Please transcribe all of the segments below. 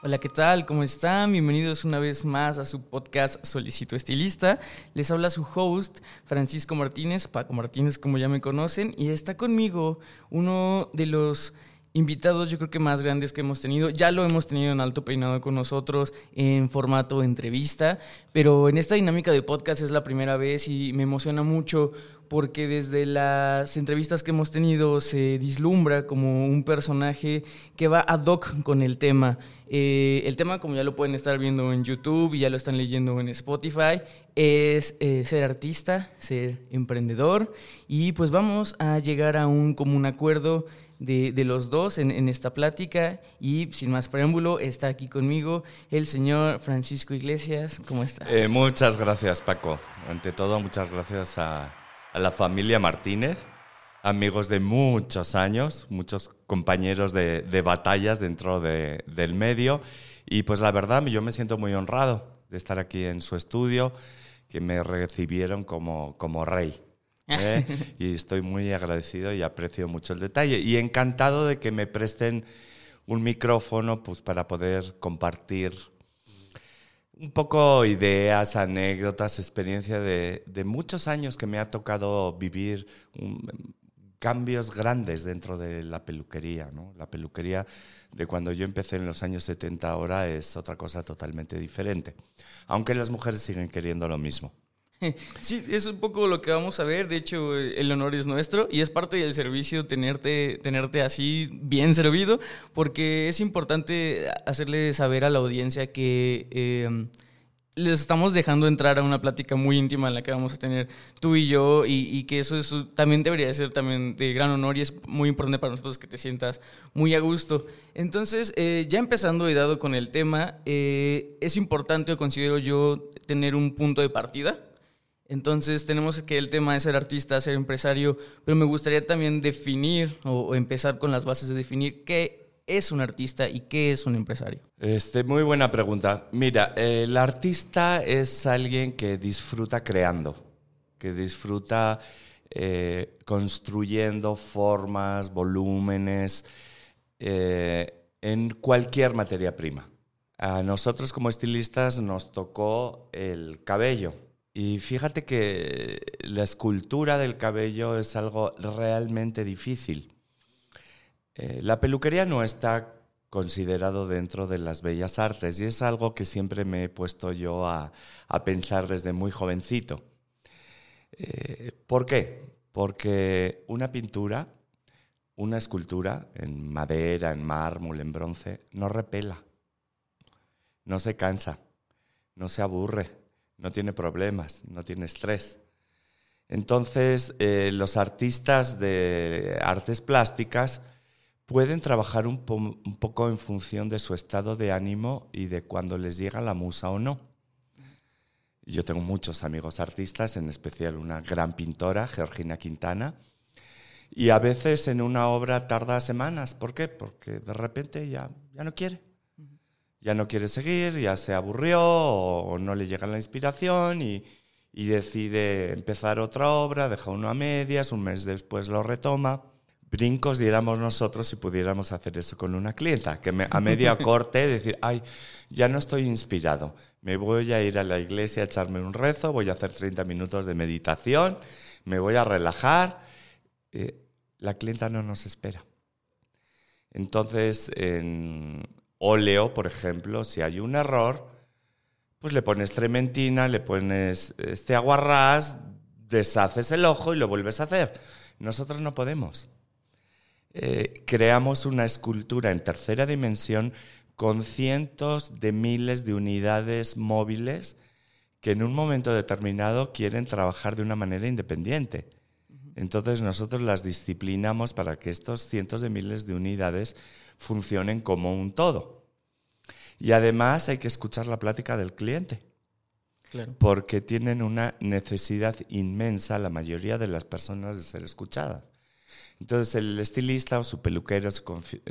Hola, ¿qué tal? ¿Cómo están? Bienvenidos una vez más a su podcast Solicito Estilista. Les habla su host, Francisco Martínez, Paco Martínez, como ya me conocen, y está conmigo uno de los invitados yo creo que más grandes que hemos tenido. Ya lo hemos tenido en Alto Peinado con nosotros en formato entrevista, pero en esta dinámica de podcast es la primera vez y me emociona mucho porque desde las entrevistas que hemos tenido se dislumbra como un personaje que va ad hoc con el tema. Eh, el tema, como ya lo pueden estar viendo en YouTube y ya lo están leyendo en Spotify, es eh, ser artista, ser emprendedor y pues vamos a llegar a un común acuerdo de, los dos en, esta plática y sin más preámbulo está aquí conmigo el señor Francisco Iglesias. ¿Cómo estás? Eh, muchas gracias Paco. Ante todo, muchas gracias a, la familia Martínez, amigos de muchos años, muchos compañeros de, batallas dentro del medio y pues la verdad yo me siento muy honrado de estar aquí en su estudio, que me recibieron como, como rey. ¿Eh? y estoy muy agradecido y aprecio mucho el detalle. Y encantado de que me presten un micrófono pues, para poder compartir un poco ideas, anécdotas, experiencia de, de muchos años que me ha tocado vivir cambios grandes dentro de la peluquería. ¿no? La peluquería de cuando yo empecé en los años 70 ahora es otra cosa totalmente diferente, aunque las mujeres siguen queriendo lo mismo. Sí, es un poco lo que vamos a ver. De hecho, el honor es nuestro y es parte del servicio tenerte, tenerte así bien servido, porque es importante hacerle saber a la audiencia que em, les estamos dejando entrar a una plática muy íntima en la que vamos a tener tú y yo y, que eso es, también debería ser también de gran honor y es muy importante para nosotros que te sientas muy a gusto. Entonces, eh, ya empezando y dado con el tema, eh, es importante, considero yo, tener un punto de partida entonces tenemos que el tema es ser artista, ser empresario, pero me gustaría también definir o, empezar con las bases de definir qué es un artista y qué es un empresario. Este, muy buena pregunta. Mira, el artista es alguien que disfruta creando, que disfruta eh, construyendo formas, volúmenes, eh, en cualquier materia prima. A nosotros como estilistas nos tocó el cabello y fíjate que la escultura del cabello es algo realmente difícil. Eh, la peluquería no está considerado dentro de las bellas artes y es algo que siempre me he puesto yo a, pensar desde muy jovencito. Eh, ¿Por qué? Porque una pintura, una escultura en madera, en mármol, en bronce, no repela, no se cansa, no se aburre, no tiene problemas, no tiene estrés. Entonces, eh, los artistas de artes plásticas pueden trabajar un, poco en función de su estado de ánimo y de cuando les llega la musa o no. Yo tengo muchos amigos artistas, en especial una gran pintora, Georgina Quintana, y a veces en una obra tarda semanas. ¿Por qué? Porque de repente ya, ya no quiere ya no quiere seguir, ya se aburrió o no le llega la inspiración y, decide empezar otra obra, deja uno a medias, un mes después lo retoma. Brincos diéramos nosotros si pudiéramos hacer eso con una clienta, que a media corte decir, ay, ya no estoy inspirado, me voy a ir a la iglesia a echarme un rezo, voy a hacer 30 minutos de meditación, me voy a relajar. Eh, la clienta no nos espera. Entonces, en, óleo, por ejemplo, si hay un error, pues le pones trementina, le pones este aguarrás, deshaces el ojo y lo vuelves a hacer. Nosotros no podemos. Eh, creamos una escultura en tercera dimensión con cientos de miles de unidades móviles que en un momento determinado quieren trabajar de una manera independiente. Entonces nosotros las disciplinamos para que estos cientos de miles de unidades funcionen como un todo. Y además hay que escuchar la plática del cliente. Claro. porque tienen una necesidad inmensa, la mayoría de las personas, de ser escuchadas. Entonces el estilista o su peluquero se,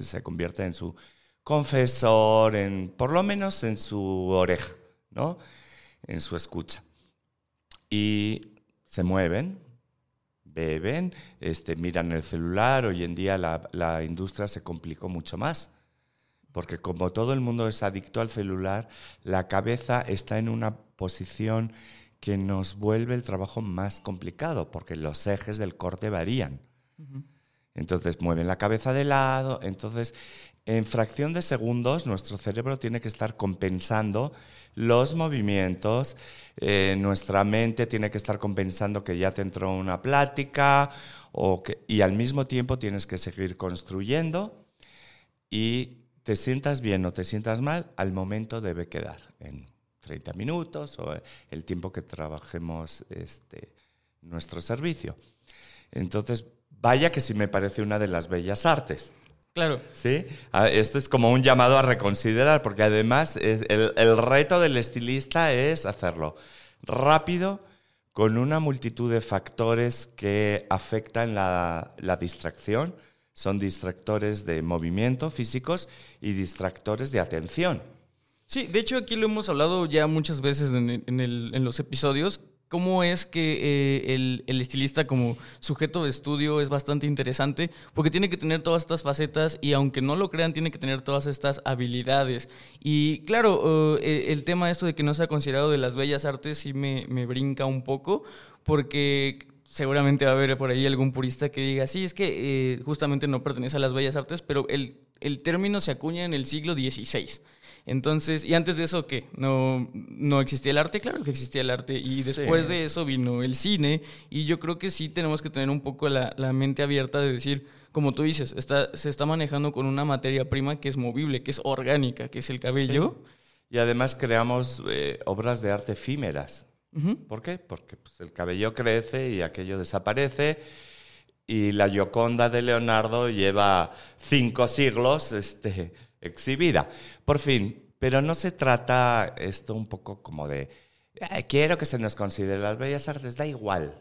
se convierte en su confesor, en, por lo menos en su oreja, ¿no? En su escucha. Y se mueven, beben, este, miran el celular. Hoy en día la, la industria se complicó mucho más. Porque como todo el mundo es adicto al celular, la cabeza está en una posición que nos vuelve el trabajo más complicado, porque los ejes del corte varían. Entonces mueven la cabeza de lado, entonces en fracción de segundos nuestro cerebro tiene que estar compensando los movimientos, eh, nuestra mente tiene que estar compensando que ya te entró una plática y al mismo tiempo tienes que seguir construyendo y te sientas bien o te sientas mal, al momento debe quedar en 30 minutos o el tiempo que trabajemos este, nuestro servicio. Entonces, vaya que sí me parece una de las bellas artes. Claro. ¿Sí? Ah, Esto es como un llamado a reconsiderar, porque además el, el reto del estilista es hacerlo rápido, con una multitud de factores que afectan la, la distracción. Son distractores de movimiento físicos y distractores de atención. Sí, de hecho aquí lo hemos hablado ya muchas veces en, el- en el- en los episodios, cómo es que eh, el, el estilista como sujeto de estudio es bastante interesante, porque tiene que tener todas estas facetas y aunque no lo crean, tiene que tener todas estas habilidades. Y claro, eh, el tema esto de que no sea considerado de las bellas artes sí me, me brinca un poco, porque seguramente va a haber por ahí algún purista que diga, sí, es que eh, justamente no pertenece a las bellas artes, pero el, el término se acuña en el siglo XVI. Entonces, y antes de eso, ¿qué? ¿No, ¿No existía el arte? Claro que existía el arte. Y Sí. después de eso vino el cine. Y yo creo que sí tenemos que tener un poco la, la mente abierta de decir, como tú dices, está, se está manejando con una materia prima que es movible, que es orgánica, que es el cabello. Y además creamos eh, obras de arte efímeras. ¿Por qué? Porque pues, el cabello crece y aquello desaparece. Y la Gioconda de Leonardo lleva cinco siglos este, exhibida. Por fin, pero no se trata esto un poco como de, "Ay, quiero que se nos considere las bellas artes, da igual.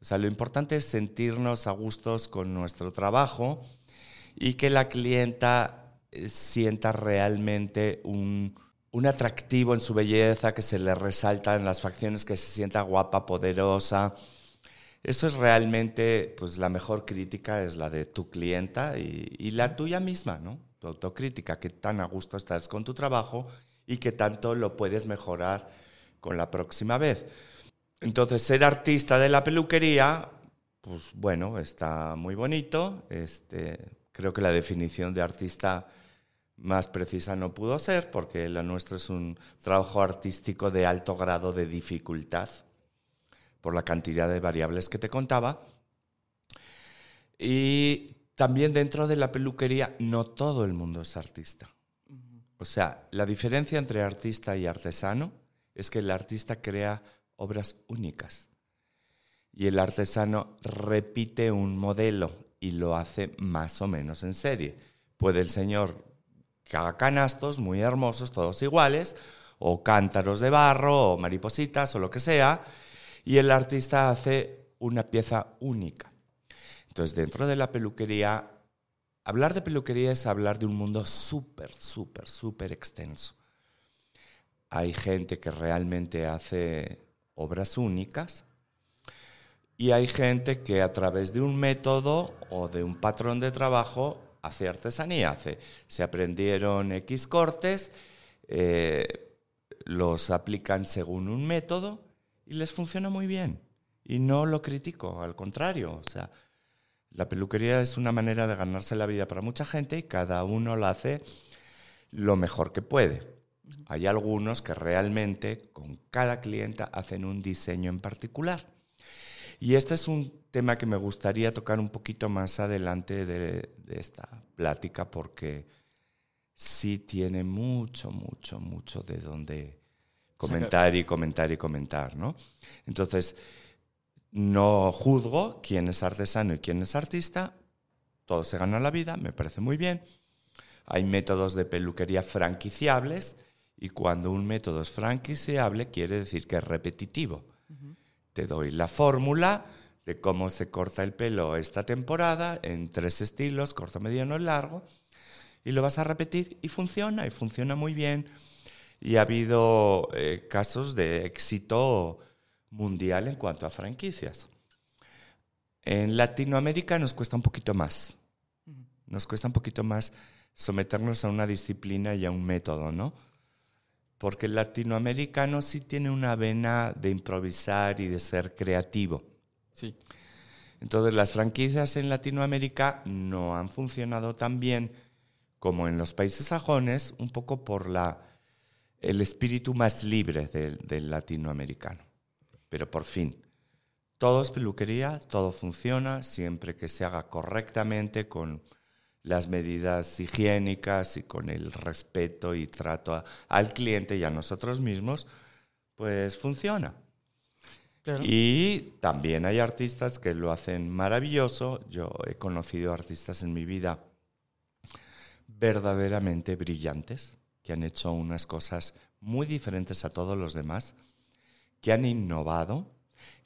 O sea, lo importante es sentirnos a gustos con nuestro trabajo y que la clienta eh, sienta realmente un, un atractivo en su belleza, que se le resalta en las facciones, que se sienta guapa, poderosa. Eso es realmente, pues la mejor crítica es la de tu clienta y, y la tuya misma, ¿no? Autocrítica, que tan a gusto estás con tu trabajo y que tanto lo puedes mejorar con la próxima vez. Entonces, ser artista de la peluquería, pues bueno, está muy bonito. Este, creo que la definición de artista más precisa no pudo ser, porque la nuestra es un trabajo artístico de alto grado de dificultad, por la cantidad de variables que te contaba. Y también dentro de la peluquería, no todo el mundo es artista. O sea, la diferencia entre artista y artesano es que el artista crea obras únicas y el artesano repite un modelo y lo hace más o menos en serie. Puede el señor que haga canastos muy hermosos, todos iguales, o cántaros de barro, o maripositas, o lo que sea, y el artista hace una pieza única. Entonces, dentro de la peluquería, hablar de peluquería es hablar de un mundo súper, súper, súper extenso. Hay gente que realmente hace obras únicas y hay gente que a través de un método o de un patrón de trabajo hace artesanía. Hace, se aprendieron X cortes, eh, los aplican según un método y les funciona muy bien. Y no lo critico, al contrario. O sea, la peluquería es una manera de ganarse la vida para mucha gente y cada uno lo hace lo mejor que puede. Hay algunos que realmente con cada clienta hacen un diseño en particular. Y este es un tema que me gustaría tocar un poquito más adelante de, de esta plática porque sí tiene mucho, mucho, mucho de donde comentar y comentar y comentar, ¿no? Entonces, no juzgo quién es artesano y quién es artista, todos se ganan la vida, me parece muy bien. Hay métodos de peluquería franquiciables Y cuando un método es franquiciable, quiere decir que es repetitivo. Te doy la fórmula de cómo se corta el pelo esta temporada en tres estilos, corto, mediano y largo, y lo vas a repetir y funciona, y funciona muy bien. Y ha habido eh, casos de éxito mundial en cuanto a franquicias. En Latinoamérica nos cuesta un poquito más. Nos cuesta un poquito más someternos a una disciplina y a un método, ¿no? Porque el latinoamericano sí tiene una vena de improvisar y de ser creativo. Sí. Entonces las franquicias en Latinoamérica no han funcionado tan bien como en los países sajones, un poco por la, el espíritu más libre del, del latinoamericano. Pero por fin, todo es peluquería, todo funciona siempre que se haga correctamente con las medidas higiénicas y con el respeto y trato a- al cliente y a nosotros mismos, pues funciona. Claro. Y también hay artistas que lo hacen maravilloso. Yo he conocido artistas en mi vida verdaderamente brillantes, que han hecho unas cosas muy diferentes a todos los demás, que han innovado,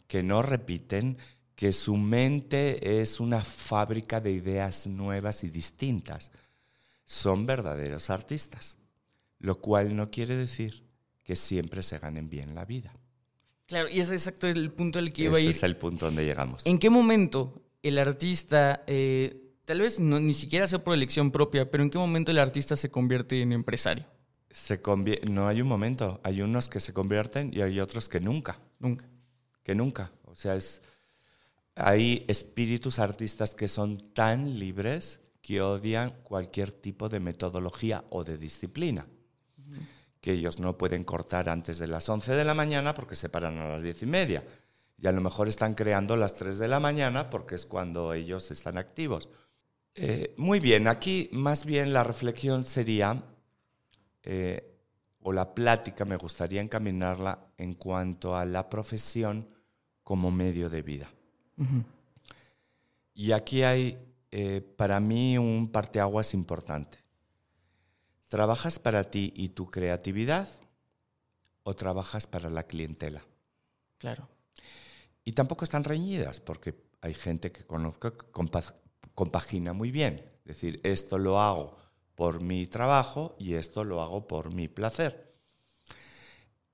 que no repiten, que su mente es una fábrica de ideas nuevas y distintas. Son verdaderos artistas, lo cual no quiere decir que siempre se ganen bien la vida. Claro, y ese es exacto el punto al que iba a Ese ir. es el punto donde llegamos. ¿En qué momento el artista, eh, tal vez no, ni siquiera sea por elección propia, pero en qué momento el artista se convierte en empresario? Se no hay un momento, hay unos que se convierten y hay otros que nunca, Nunca. que nunca. O sea, es, hay espíritus artistas que son tan libres que odian cualquier tipo de metodología o de disciplina. Que ellos no pueden cortar antes de las 11 de la mañana porque se paran a las 10 y media. Y a lo mejor están creando las 3 de la mañana porque es cuando ellos están activos. Eh, muy bien, aquí más bien la reflexión sería eh, o la plática me gustaría encaminarla en cuanto a la profesión como medio de vida. Y aquí hay eh, para mí un parteaguas importante. ¿Trabajas para ti y tu creatividad o trabajas para la clientela? Claro. Y tampoco están reñidas, porque hay gente que conozco que compa- compagina muy bien. Es decir, esto lo hago por mi trabajo y esto lo hago por mi placer.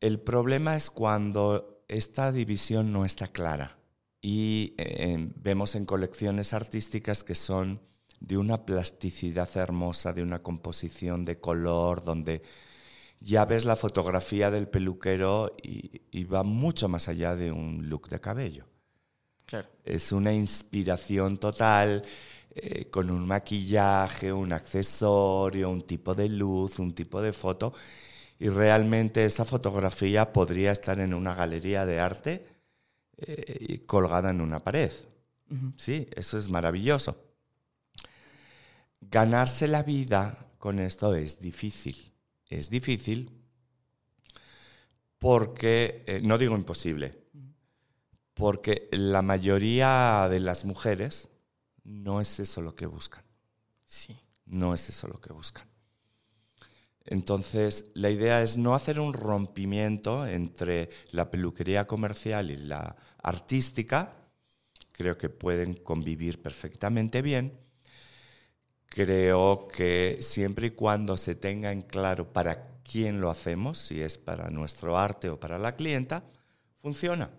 El problema es cuando esta división no está clara y eh, vemos en colecciones artísticas que son de una plasticidad hermosa, de una composición de color, donde ya ves la fotografía del peluquero y, y va mucho más allá de un look de cabello. Claro. Es una inspiración total, eh, con un maquillaje, un accesorio, un tipo de luz, un tipo de foto. Y realmente esa fotografía podría estar en una galería de arte eh, colgada en una pared. Sí, eso es maravilloso. Ganarse la vida con esto es difícil. Es difícil porque, eh, no digo imposible, porque la mayoría de las mujeres no es eso lo que buscan. Sí. No es eso lo que buscan. Entonces, la idea es no hacer un rompimiento entre la peluquería comercial y la artística. Creo que pueden convivir perfectamente bien. Creo que siempre y cuando se tenga en claro para quién lo hacemos, si es para nuestro arte o para la clienta, funciona.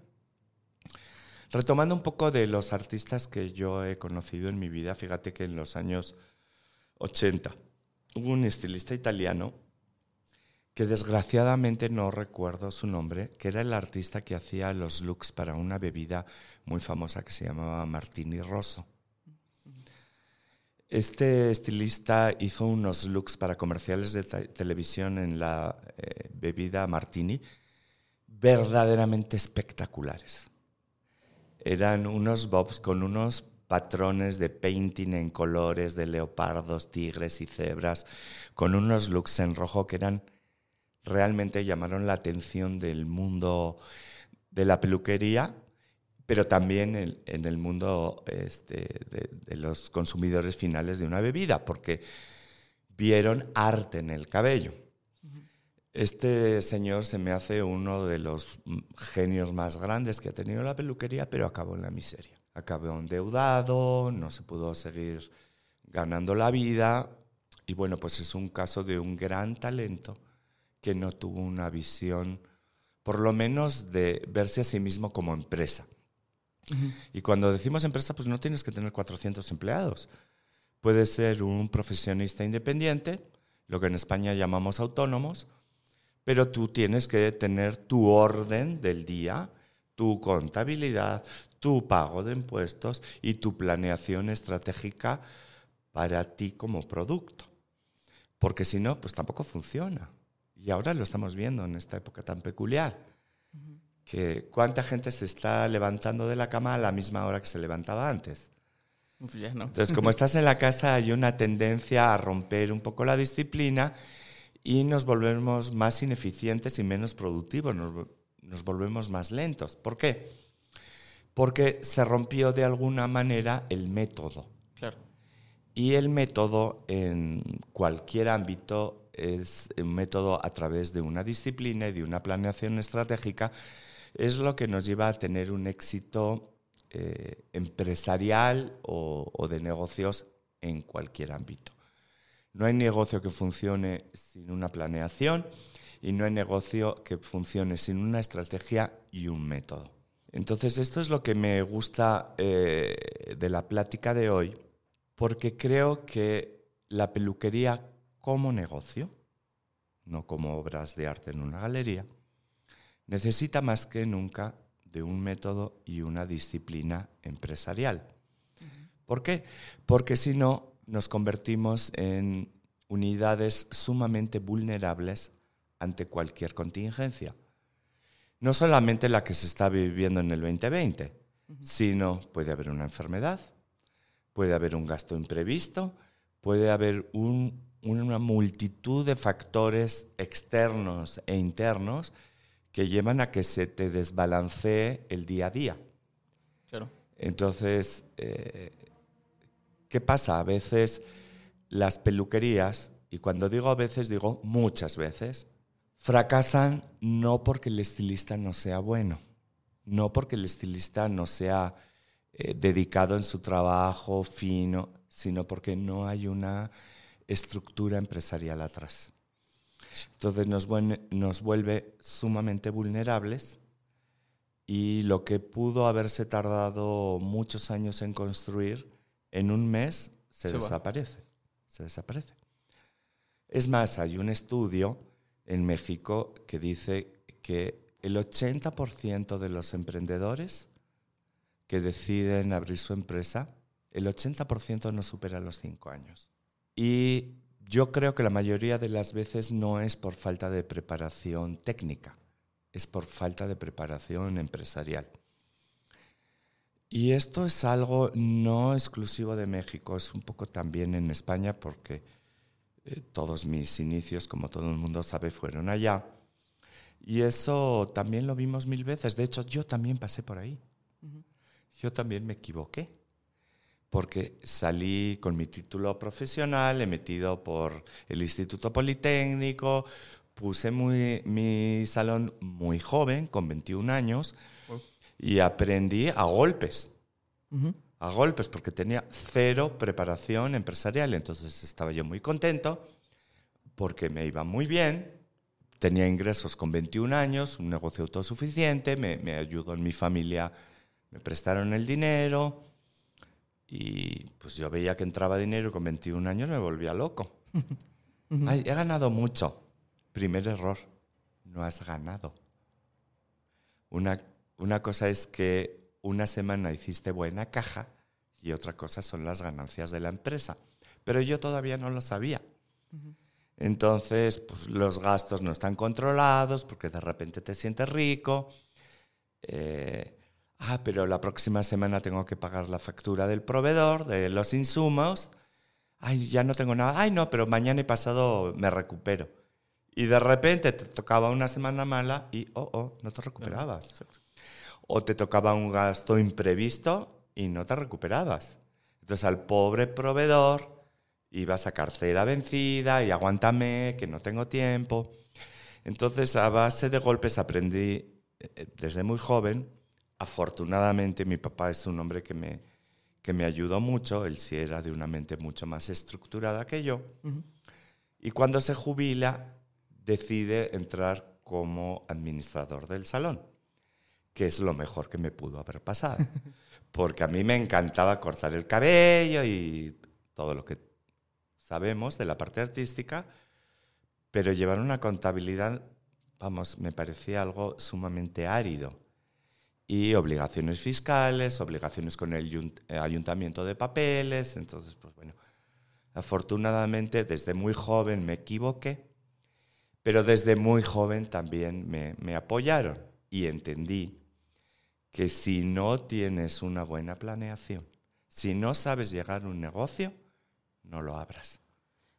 Retomando un poco de los artistas que yo he conocido en mi vida, fíjate que en los años 80 hubo un estilista italiano que desgraciadamente no recuerdo su nombre, que era el artista que hacía los looks para una bebida muy famosa que se llamaba Martini Rosso. Este estilista hizo unos looks para comerciales de te- televisión en la eh, bebida Martini verdaderamente espectaculares. Eran unos bobs con unos patrones de painting en colores de leopardos, tigres y cebras, con unos looks en rojo que eran realmente llamaron la atención del mundo de la peluquería, pero también en, el mundo este, de los consumidores finales de una bebida, porque vieron arte en el cabello. Este señor se me hace uno de los mm, genios más grandes que ha tenido la peluquería, pero acabó en la miseria. Acabó endeudado, no se pudo seguir ganando la vida y bueno, pues es un caso de un gran talento que no tuvo una visión, por lo menos de verse a sí mismo como empresa. Y cuando decimos empresa, pues no tienes que tener 400 empleados. Puedes ser un profesionista independiente, lo que en España llamamos autónomos, pero tú tienes que tener tu orden del día, tu contabilidad, tu pago de impuestos y tu planeación estratégica para ti como producto. Porque si no, pues tampoco funciona. Y ahora lo estamos viendo en esta época tan peculiar. Que cuánta gente se está levantando de la cama a la misma hora que se levantaba antes. Entonces, como estás en la casa, hay una tendencia a romper un poco la disciplina y nos volvemos más ineficientes y menos productivos, nos, nos volvemos más lentos. ¿Por qué? Porque se rompió de alguna manera el método. Claro. Y el método en cualquier ámbito es un método a través de una disciplina y de una planeación estratégica, es lo que nos lleva a tener un éxito eh, empresarial o, o de negocios en cualquier ámbito. No hay negocio que funcione sin una planeación y no hay negocio que funcione sin una estrategia y un método. Entonces, esto es lo que me gusta eh, de la plática de hoy, porque creo que la peluquería como negocio, no como obras de arte en una galería, necesita más que nunca de un método y una disciplina empresarial. ¿Por qué? Porque si no, nos convertimos en unidades sumamente vulnerables ante cualquier contingencia. No solamente la que se está viviendo en el 2020, sino puede haber una enfermedad, puede haber un gasto imprevisto, puede haber una multitud de factores externos e internos que llevan a que se te desbalancee el día a día. Claro. Entonces, eh, ¿qué pasa? A veces las peluquerías, y cuando digo a veces digo muchas veces, fracasan no porque el estilista no sea bueno, no porque el estilista no sea eh, dedicado en su trabajo, fino, sino porque no hay una estructura empresarial atrás. Entonces nos, nos vuelve sumamente vulnerables y lo que pudo haberse tardado muchos años en construir, en un mes se, Se va. desaparece. Se desaparece. Es más, hay un estudio en México que dice que el 80% de los emprendedores que deciden abrir su empresa, el 80% no supera los 5 años. Y yo creo que la mayoría de las veces no es por falta de preparación técnica, es por falta de preparación empresarial. Y esto es algo no exclusivo de México, es un poco también en España porque eh, todos mis inicios, como todo el mundo sabe, fueron allá. Y eso también lo vimos mil veces. De hecho, yo también pasé por ahí. Yo también me equivoqué. Porque salí con mi título profesional, emitido por el Instituto Politécnico, puse muy- mi salón muy joven, con 21 años. Y aprendí a golpes a golpes porque tenía cero preparación empresarial. Entonces estaba yo muy contento porque me iba muy bien, tenía ingresos con 21 años, un negocio autosuficiente, me, me ayudó en mi familia, me prestaron el dinero y pues yo veía que entraba dinero y con 21 años me volvía loco. Ay, he ganado mucho. Primer error, no has ganado. Una, una cosa es que una semana hiciste buena caja y otra cosa son las ganancias de la empresa. Pero yo todavía no lo sabía. Entonces, pues los gastos no están controlados porque de repente te sientes rico. Eh, ah, pero la próxima semana tengo que pagar la factura del proveedor, de los insumos. Ay, ya no tengo nada. Ay, no, pero mañana y pasado me recupero. Y de repente te tocaba una semana mala y, oh, oh, no te recuperabas. Exacto. O te tocaba un gasto imprevisto y no te recuperabas. Entonces al pobre proveedor ibas a cartera vencida y aguántame, que no tengo tiempo. Entonces, a base de golpes aprendí eh, desde muy joven. Afortunadamente, mi papá es un hombre que me, que me ayudó mucho. Él sí era de una mente mucho más estructurada que yo. Y cuando se jubila, decide entrar como administrador del salón, que es lo mejor que me pudo haber pasado. Porque a mí me encantaba cortar el cabello y todo lo que sabemos de la parte artística, pero llevar una contabilidad, vamos, me parecía algo sumamente árido. Y obligaciones fiscales, obligaciones con el eh, ayuntamiento de papeles, entonces, pues bueno, afortunadamente desde muy joven me equivoqué, pero desde muy joven también me, me apoyaron y entendí que si no tienes una buena planeación, si no sabes llegar a un negocio, no lo abras.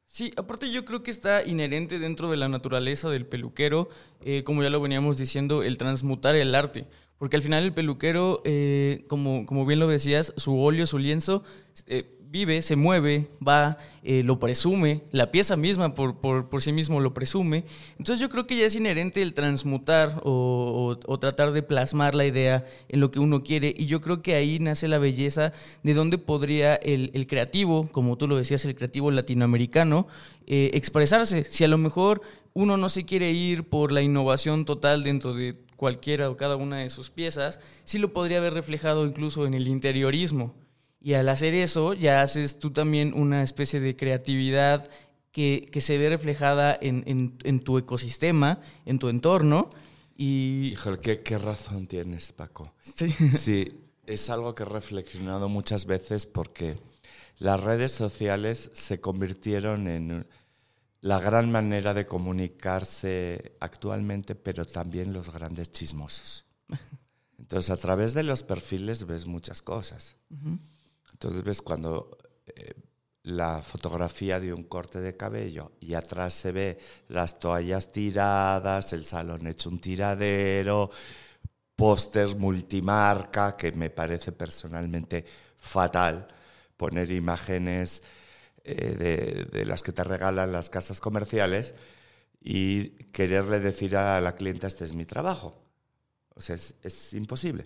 Sí, aparte yo creo que está inherente dentro de la naturaleza del peluquero, eh, como ya lo veníamos diciendo, el transmutar el arte. Porque al final el peluquero, eh, como, como bien lo decías, su óleo, su lienzo, eh, vive, se mueve, va, eh, lo presume, la pieza misma por, por, sí mismo lo presume. Entonces yo creo que ya es inherente el transmutar o, tratar de plasmar la idea en lo que uno quiere y yo creo que ahí nace la belleza de dónde podría el, el creativo, como tú lo decías, el creativo latinoamericano, eh, expresarse. Si a lo mejor uno no se quiere ir por la innovación total dentro de cualquiera o cada una de sus piezas, sí lo podría haber reflejado incluso en el interiorismo. Y al hacer eso, ya haces tú también una especie de creatividad que, se ve reflejada en, tu ecosistema, en tu entorno. Y... Híjole, ¿qué, qué razón tienes, Paco. Sí. sí, es algo que he reflexionado muchas veces porque las redes sociales se convirtieron en la gran manera de comunicarse actualmente, pero también los grandes chismosos. Entonces, a través de los perfiles ves muchas cosas. Entonces ves cuando eh, la fotografía de un corte de cabello y atrás se ve las toallas tiradas, el salón hecho un tiradero, pósters multimarca, que me parece personalmente fatal poner imágenes eh, de, las que te regalan las casas comerciales y quererle decir a la clienta este es mi trabajo. O sea, es imposible.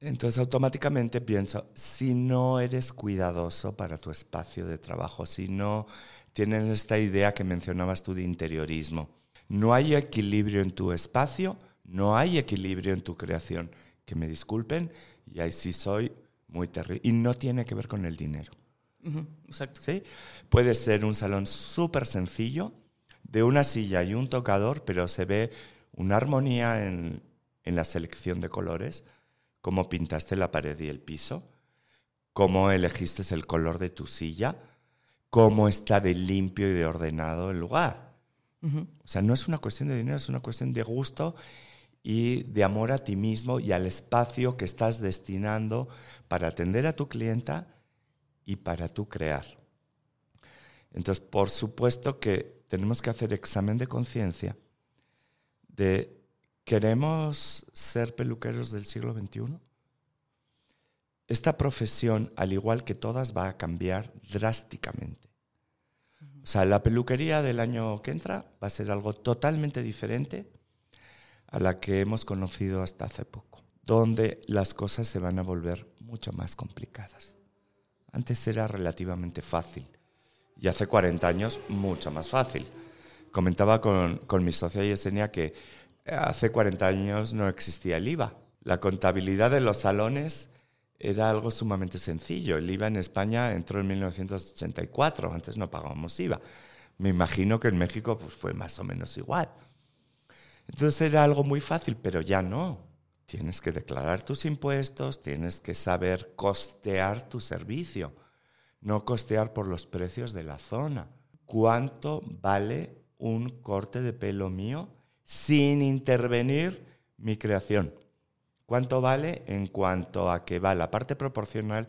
Entonces automáticamente pienso, si no eres cuidadoso para tu espacio de trabajo, si no tienes esta idea que mencionabas tú de interiorismo, no hay equilibrio en tu espacio, no hay equilibrio en tu creación. Que me disculpen, y ahí sí soy muy terrible. Y no tiene que ver con el dinero. exacto. ¿Sí? Puede ser un salón súper sencillo, de una silla y un tocador, pero se ve una armonía en, en la selección de colores cómo pintaste la pared y el piso, cómo elegiste el color de tu silla, cómo está de limpio y de ordenado el lugar. O sea, no es una cuestión de dinero, es una cuestión de gusto y de amor a ti mismo y al espacio que estás destinando para atender a tu clienta y para tú crear. Entonces, por supuesto que tenemos que hacer examen de conciencia de ¿Queremos ser peluqueros del siglo XXI? Esta profesión, al igual que todas, va a cambiar drásticamente. O sea, la peluquería del año que entra va a ser algo totalmente diferente a la que hemos conocido hasta hace poco, donde las cosas se van a volver mucho más complicadas. Antes era relativamente fácil y hace 40 años mucho más fácil. Comentaba con, con mi socia Yesenia que Hace 40 años no existía el IVA. La contabilidad de los salones era algo sumamente sencillo. El IVA en España entró en 1984, antes no pagábamos IVA. Me imagino que en México pues, fue más o menos igual. Entonces era algo muy fácil, pero ya no. Tienes que declarar tus impuestos, tienes que saber costear tu servicio, no costear por los precios de la zona. ¿Cuánto vale un corte de pelo mío? Sin intervenir mi creación. ¿Cuánto vale en cuanto a que va la parte proporcional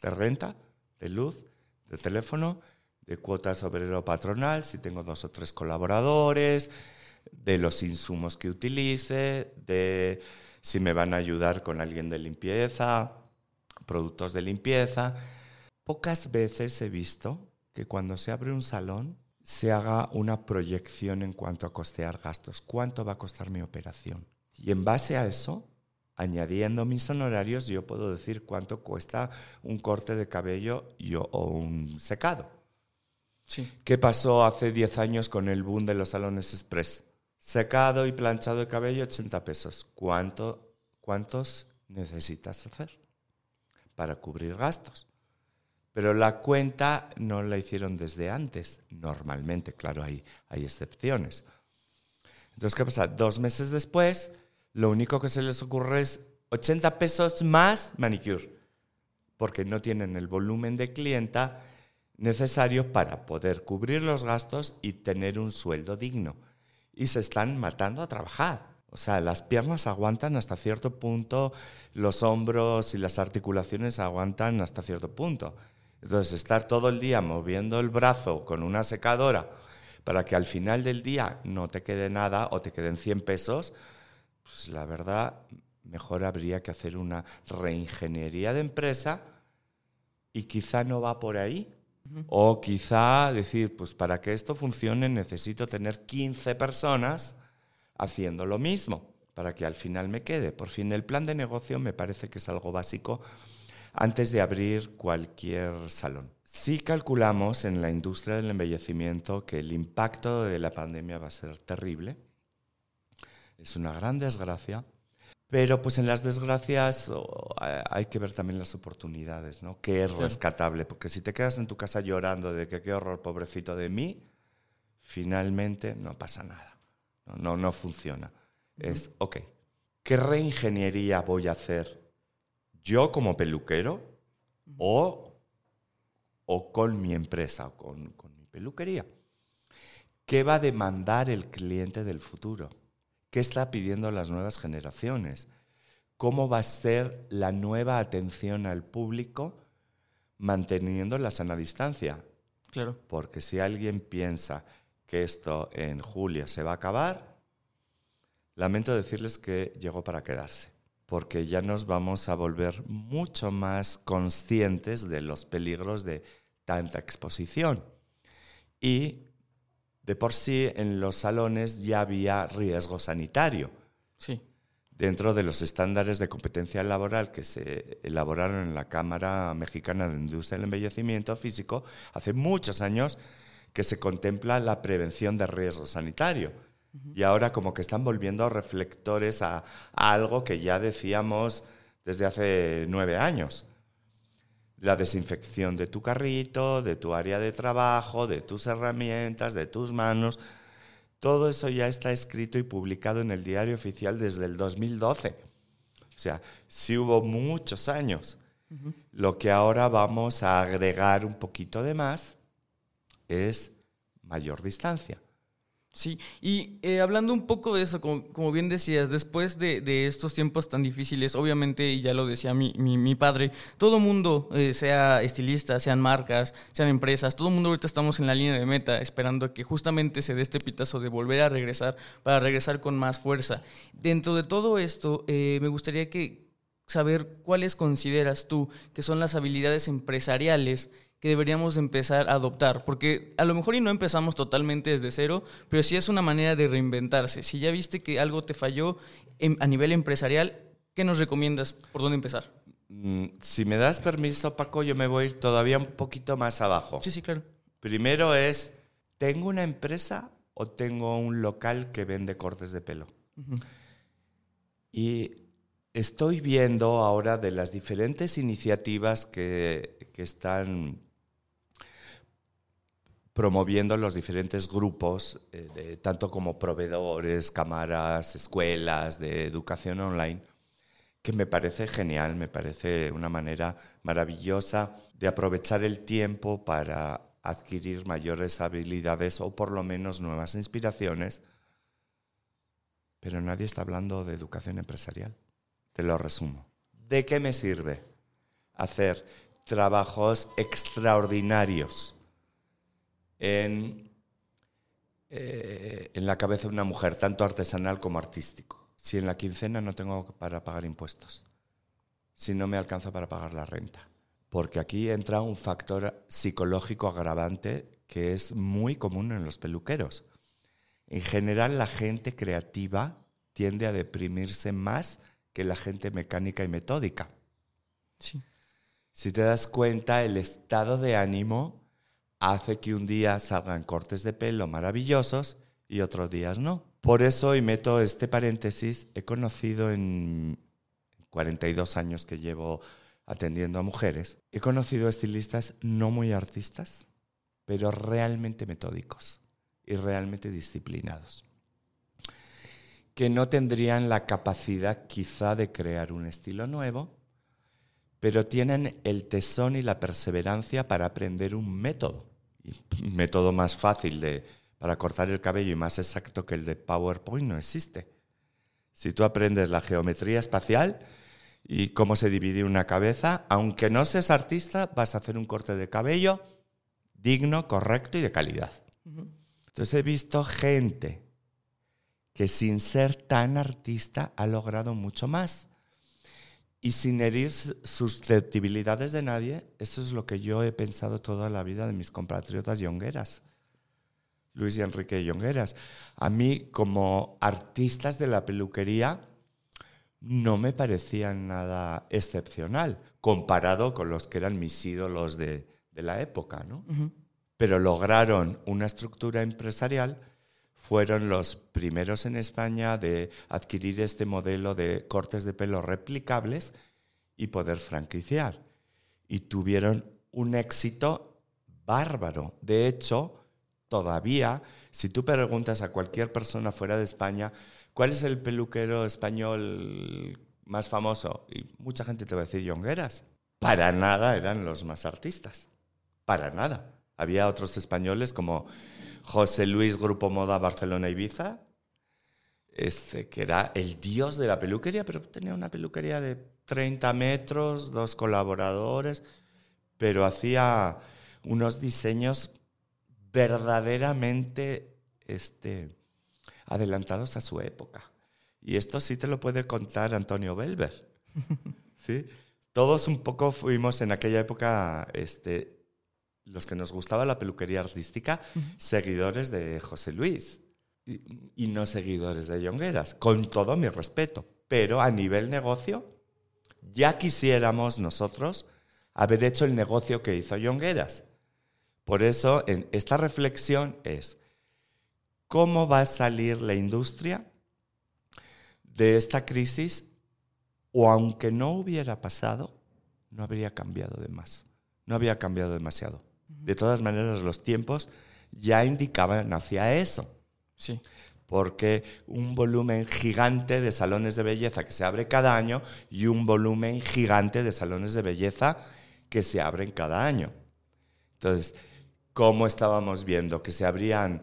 de renta, de luz, de teléfono, de cuotas obrero patronal, si tengo dos o tres colaboradores, de los insumos que utilice, de si me van a ayudar con alguien de limpieza, productos de limpieza. Pocas veces he visto que cuando se abre un salón se haga una proyección en cuanto a costear gastos. ¿Cuánto va a costar mi operación? Y en base a eso, añadiendo mis honorarios, yo puedo decir cuánto cuesta un corte de cabello o un secado. Sí. ¿Qué pasó hace 10 años con el boom de los salones express? Secado y planchado de cabello, 80 pesos. ¿Cuánto, ¿Cuántos necesitas hacer para cubrir gastos? Pero la cuenta no la hicieron desde antes, normalmente, claro, hay, hay excepciones. Entonces, ¿qué pasa? Dos meses después, lo único que se les ocurre es 80 pesos más manicure, porque no tienen el volumen de clienta necesario para poder cubrir los gastos y tener un sueldo digno. Y se están matando a trabajar. O sea, las piernas aguantan hasta cierto punto, los hombros y las articulaciones aguantan hasta cierto punto. Entonces, estar todo el día moviendo el brazo con una secadora para que al final del día no te quede nada o te queden 100 pesos, pues la verdad, mejor habría que hacer una reingeniería de empresa y quizá no va por ahí. O quizá decir, pues para que esto funcione necesito tener 15 personas haciendo lo mismo para que al final me quede. Por fin, el plan de negocio me parece que es algo básico antes de abrir cualquier salón. Sí calculamos en la industria del embellecimiento que el impacto de la pandemia va a ser terrible. Es una gran desgracia. Pero pues en las desgracias oh, hay que ver también las oportunidades, ¿no? Que es rescatable, porque si te quedas en tu casa llorando de que qué horror, pobrecito de mí, finalmente no pasa nada. No, no, funciona. Es, ok, ¿qué reingeniería voy a hacer yo como peluquero o, o con mi empresa, o con, con mi peluquería? ¿Qué va a demandar el cliente del futuro? ¿Qué está pidiendo las nuevas generaciones? ¿Cómo va a ser la nueva atención al público manteniendo la sana distancia? Claro. Porque si alguien piensa que esto en julio se va a acabar, lamento decirles que llegó para quedarse, porque ya nos vamos a volver mucho más conscientes de los peligros de tanta exposición. Y de por sí en los salones ya había riesgo sanitario. Sí. Dentro de los estándares de competencia laboral que se elaboraron en la Cámara Mexicana de Industria del Embellecimiento Físico hace muchos años que se contempla la prevención de riesgo sanitario. Y ahora como que están volviendo reflectores a, a algo que ya decíamos desde hace nueve años la desinfección de tu carrito, de tu área de trabajo, de tus herramientas, de tus manos. Todo eso ya está escrito y publicado en el diario oficial desde el 2012. O sea, sí hubo muchos años. Lo que ahora vamos a agregar un poquito de más es mayor distancia. Sí, y eh, hablando un poco de eso, como, bien decías, después de, estos tiempos tan difíciles, obviamente, y ya lo decía mi, mi, padre, todo mundo, eh, sea estilista, sean marcas, sean empresas, todo mundo ahorita estamos en la línea de meta, esperando que justamente se dé este pitazo de volver a regresar, para regresar con más fuerza. Dentro de todo esto, eh, me gustaría que saber cuáles consideras tú que son las habilidades empresariales que deberíamos empezar a adoptar, porque a lo mejor y no empezamos totalmente desde cero, pero sí es una manera de reinventarse. Si ya viste que algo te falló a nivel empresarial, ¿qué nos recomiendas? ¿Por dónde empezar? Mm, si me das permiso, Paco, yo me voy a ir todavía un poquito más abajo. Sí, sí, claro. Primero es, ¿tengo una empresa o tengo un local que vende cortes de pelo? Y estoy viendo ahora de las diferentes iniciativas que, que están promoviendo los diferentes grupos, eh, tanto como proveedores, cámaras, escuelas de educación online, que me parece genial, me parece una manera maravillosa de aprovechar el tiempo para adquirir mayores habilidades o por lo menos nuevas inspiraciones, pero nadie está hablando de educación empresarial. Te lo resumo. ¿De qué me sirve hacer trabajos extraordinarios? En, eh, en la cabeza de una mujer, tanto artesanal como artístico. Si en la quincena no tengo para pagar impuestos, si no me alcanza para pagar la renta. Porque aquí entra un factor psicológico agravante que es muy común en los peluqueros. En general, la gente creativa tiende a deprimirse más que la gente mecánica y metódica. Sí. Si te das cuenta, el estado de ánimo hace que un día salgan cortes de pelo maravillosos y otros días no. Por eso, y meto este paréntesis, he conocido en 42 años que llevo atendiendo a mujeres, he conocido estilistas no muy artistas, pero realmente metódicos y realmente disciplinados, que no tendrían la capacidad quizá de crear un estilo nuevo, pero tienen el tesón y la perseverancia para aprender un método. Método más fácil de, para cortar el cabello y más exacto que el de PowerPoint no existe. Si tú aprendes la geometría espacial y cómo se divide una cabeza, aunque no seas artista, vas a hacer un corte de cabello digno, correcto y de calidad. Entonces he visto gente que sin ser tan artista ha logrado mucho más. Y sin herir susceptibilidades de nadie, eso es lo que yo he pensado toda la vida de mis compatriotas yongueras. Luis y Enrique Yongueras. A mí, como artistas de la peluquería, no me parecían nada excepcional, comparado con los que eran mis ídolos de, de la época, ¿no? Pero lograron una estructura empresarial, fueron los primeros en España de adquirir este modelo de cortes de pelo replicables y poder franquiciar. Y tuvieron un éxito bárbaro. De hecho, todavía, si tú preguntas a cualquier persona fuera de España, ¿cuál es el peluquero español más famoso? Y mucha gente te va a decir Yongueras. Para nada eran los más artistas. Para nada. Había otros españoles como José Luis Grupo Moda Barcelona Ibiza, este, que era el dios de la peluquería, pero tenía una peluquería de 30 metros, dos colaboradores, pero hacía unos diseños verdaderamente este, adelantados a su época. Y esto sí te lo puede contar Antonio Belver. ¿sí? Todos un poco fuimos en aquella época, este, los que nos gustaba la peluquería artística, seguidores de José Luis y, y no seguidores de Yongueras, con todo mi respeto. Pero a nivel negocio, ya quisiéramos nosotros haber hecho el negocio que hizo Yongueras por eso, en esta reflexión es, ¿cómo va a salir la industria de esta crisis? O aunque no hubiera pasado, no habría cambiado de más. No había cambiado demasiado. De todas maneras, los tiempos ya indicaban hacia eso. Sí. Porque un volumen gigante de salones de belleza que se abre cada año y un volumen gigante de salones de belleza que se abren cada año. Entonces, ¿Cómo estábamos viendo? ¿Que se abrían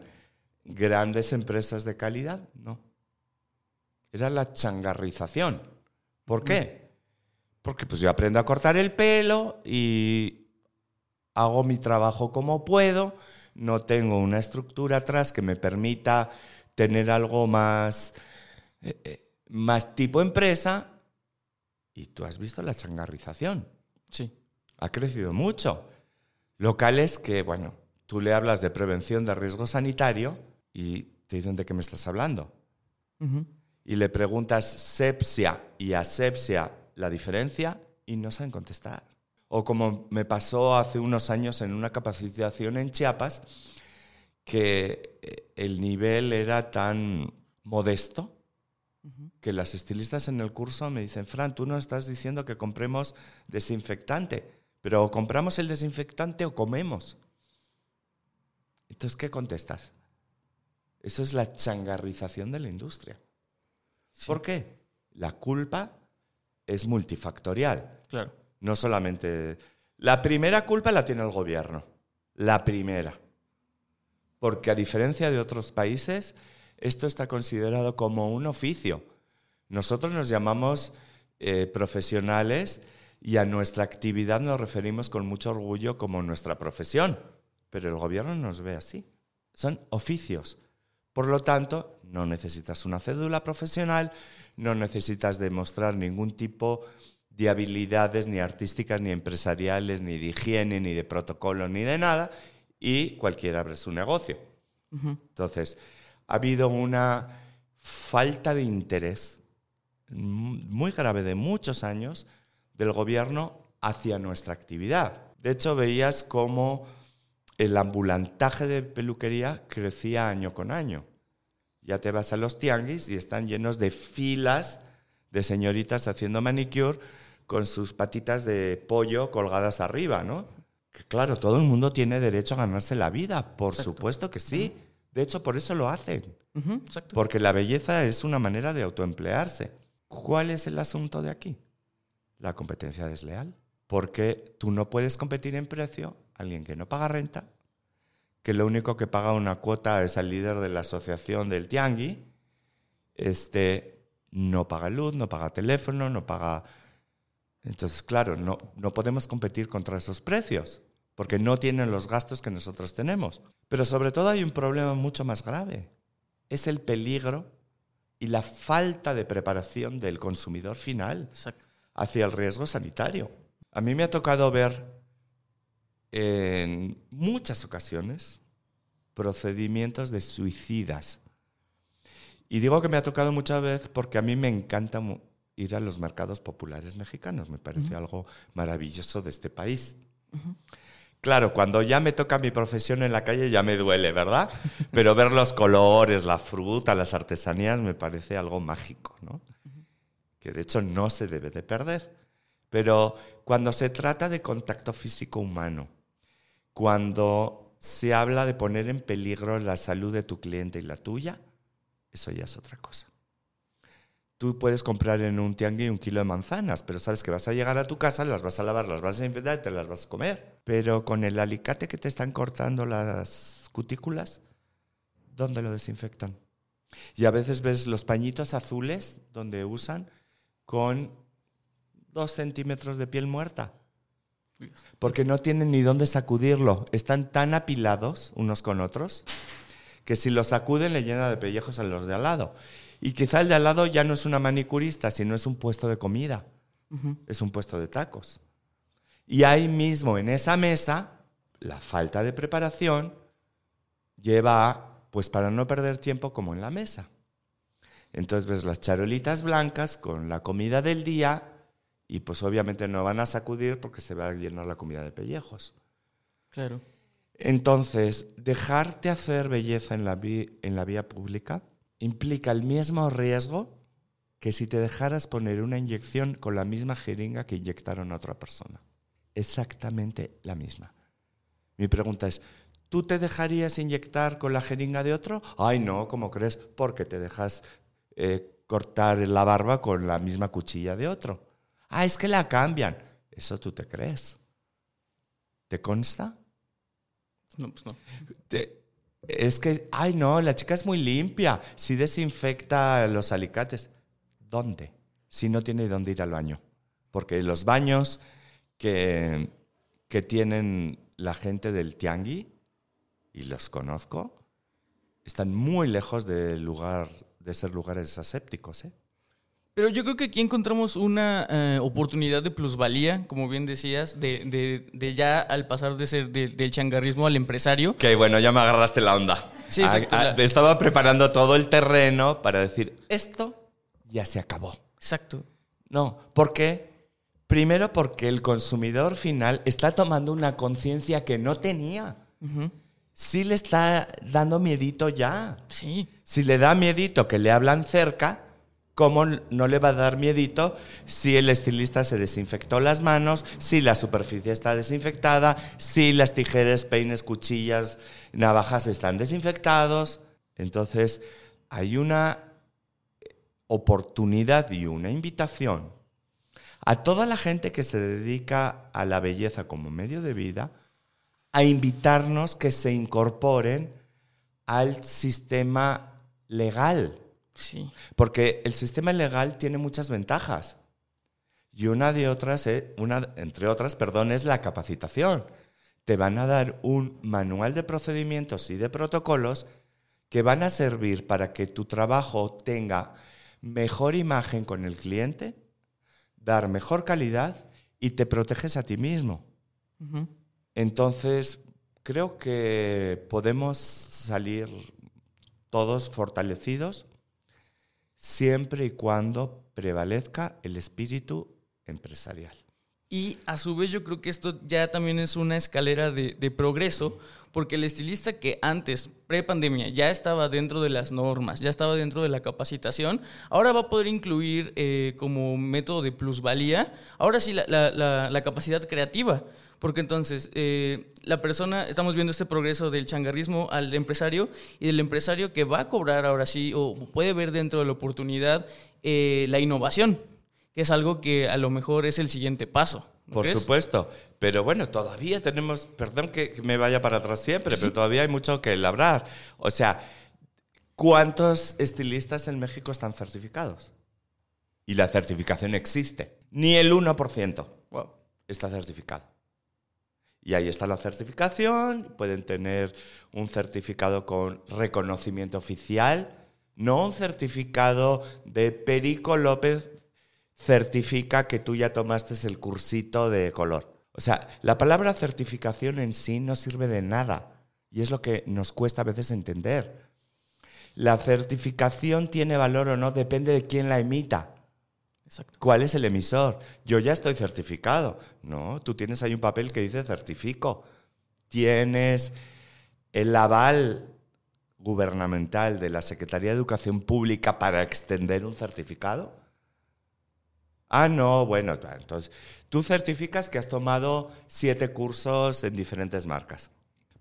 grandes empresas de calidad? No. Era la changarrización. ¿Por qué? Porque pues yo aprendo a cortar el pelo y hago mi trabajo como puedo, no tengo una estructura atrás que me permita tener algo más, eh, eh, más tipo empresa. Y tú has visto la changarrización. Sí. Ha crecido mucho. Locales que, bueno, tú le hablas de prevención de riesgo sanitario y te dicen de qué me estás hablando. Y le preguntas sepsia y asepsia la diferencia y no saben contestar. O como me pasó hace unos años en una capacitación en Chiapas, que eh, el nivel era tan modesto que las estilistas en el curso me dicen, Fran, tú no estás diciendo que compremos desinfectante, pero o compramos el desinfectante o comemos. Entonces, ¿qué contestas? Eso es la changarrización de la industria. ¿Por qué? La culpa es multifactorial. Claro. No solamente... La primera culpa la tiene el gobierno. La primera. Porque a diferencia de otros países, esto está considerado como un oficio. Nosotros nos llamamos eh, profesionales y a nuestra actividad nos referimos con mucho orgullo como nuestra profesión pero el gobierno nos ve así. Son oficios. Por lo tanto, no necesitas una cédula profesional, no necesitas demostrar ningún tipo habilidades ni artísticas, ni empresariales, ni de higiene, ni de protocolo, ni de nada, y cualquiera abre su negocio. Entonces, ha habido una falta de interés muy grave de muchos años del gobierno hacia nuestra actividad. De hecho, veías cómo el ambulantaje de peluquería crecía año con año. Ya te vas a los tianguis y están llenos de filas de señoritas haciendo manicure con sus patitas de pollo colgadas arriba, ¿no? Que claro, todo el mundo tiene derecho a ganarse la vida, por supuesto que sí. De hecho, por eso lo hacen. Porque la belleza es una manera de autoemplearse. ¿Cuál es el asunto de aquí? La competencia desleal. Porque tú no puedes competir en precio alguien que no paga renta, que lo único que paga una cuota es el líder de la asociación del Tiangui, este, no paga luz, no paga teléfono, no paga... Entonces, claro, no, no podemos competir contra esos precios, porque no tienen los gastos que nosotros tenemos. Pero sobre todo hay un problema mucho más grave. Es el peligro y la falta de preparación del consumidor final hacia el riesgo sanitario. A mí me ha tocado ver en muchas ocasiones procedimientos de suicidas. Y digo que me ha tocado muchas veces porque a mí me encanta ir a los mercados populares mexicanos. Me parece algo maravilloso de este país. Claro, cuando ya me toca mi profesión en la calle ya me duele, ¿verdad? Pero ver los colores, la fruta, las artesanías me parece algo mágico, ¿no? Que de hecho no se debe de perder. Pero cuando se trata de contacto físico humano, cuando se habla de poner en peligro la salud de tu cliente y la tuya, eso ya es otra cosa. Tú puedes comprar en un tianguis un kilo de manzanas, pero sabes que vas a llegar a tu casa, las vas a lavar, las vas a desinfectar y te las vas a comer. Pero con el alicate que te están cortando las cutículas, ¿dónde lo desinfectan? Y a veces ves los pañitos azules donde usan con dos centímetros de piel muerta. Porque no tienen ni dónde sacudirlo. Están tan apilados unos con otros que si los sacuden le llena de pellejos a los de al lado. Y quizá el de al lado ya no es una manicurista, sino es un puesto de comida. Es un puesto de tacos. Y ahí mismo, en esa mesa, la falta de preparación lleva, pues para no perder tiempo, como en la mesa. Entonces ves las charolitas blancas con la comida del día y pues obviamente no van a sacudir porque se va a llenar la comida de pellejos. Claro. Entonces, dejarte hacer belleza en la, en la vía pública implica el mismo riesgo que si te dejaras poner una inyección con la misma jeringa que inyectaron a otra persona. Exactamente la misma. Mi pregunta es, ¿tú te dejarías inyectar con la jeringa de otro? Ay, no, ¿cómo crees? Porque te dejas eh, cortar la barba con la misma cuchilla de otro. Ah, es que la cambian. Eso tú te crees. ¿Te consta? No, pues no. Es que, ay no, la chica es muy limpia, si desinfecta los alicates. ¿Dónde? Si no tiene dónde ir al baño. Porque los baños que, que tienen la gente del tiangui, y los conozco, están muy lejos de, lugar, de ser lugares asépticos. ¿eh? Pero yo creo que aquí encontramos una eh, oportunidad de plusvalía, como bien decías, de, de, ya al pasar de ser del changarrismo al empresario. Que bueno, ya me agarraste la onda. Sí, exacto. Ah, ah, estaba preparando todo el terreno para decir, esto ya se acabó. Exacto. No, ¿por qué? Primero porque el consumidor final está tomando una conciencia que no tenía. Sí le está dando miedito ya. Sí. Si le da miedito que le hablan cerca, ¿Cómo no le va a dar miedito si el estilista se desinfectó las manos, si la superficie está desinfectada, si las tijeras, peines, cuchillas, navajas están desinfectados? Entonces, hay una oportunidad y una invitación a toda la gente que se dedica a la belleza como medio de vida a invitarnos que se incorporen al sistema legal Sí. Porque el sistema legal tiene muchas ventajas. Y una de otras, una, entre otras, perdón, es la capacitación. Te van a dar un manual de procedimientos y de protocolos que van a servir para que tu trabajo tenga mejor imagen con el cliente, dar mejor calidad y te proteges a ti mismo. Entonces, creo que podemos salir todos fortalecidos siempre y cuando prevalezca el espíritu empresarial. Y a su vez yo creo que esto ya también es una escalera de, progreso, porque el estilista que antes, pre-pandemia, ya estaba dentro de las normas, ya estaba dentro de la capacitación, ahora va a poder incluir eh, como método de plusvalía, ahora sí la capacidad creativa. Porque entonces, eh, la persona, estamos viendo este progreso del changarrismo al empresario y del empresario que va a cobrar ahora sí, o puede ver dentro de la oportunidad eh, la innovación, que es algo que a lo mejor es el siguiente paso. ¿no Por crees? supuesto. Pero bueno, todavía tenemos, perdón que que me vaya para atrás siempre, pero todavía hay mucho que labrar. O sea, ¿cuántos estilistas en México están certificados? Y la certificación existe. Ni el 1% Wow. está certificado. Y ahí está la certificación, pueden tener un certificado con reconocimiento oficial, no un certificado de Perico López certifica que tú ya tomaste el cursito de color. O sea, la palabra certificación en sí no sirve de nada y es lo que nos cuesta a veces entender. La certificación tiene valor o no depende de quién la emita. ¿Cuál es el emisor? Yo ya estoy certificado. No, tú tienes ahí un papel que dice certifico. Tienes el aval gubernamental de la Secretaría de Educación Pública para extender un certificado. Ah, no, bueno, entonces tú certificas que has tomado siete cursos en diferentes marcas,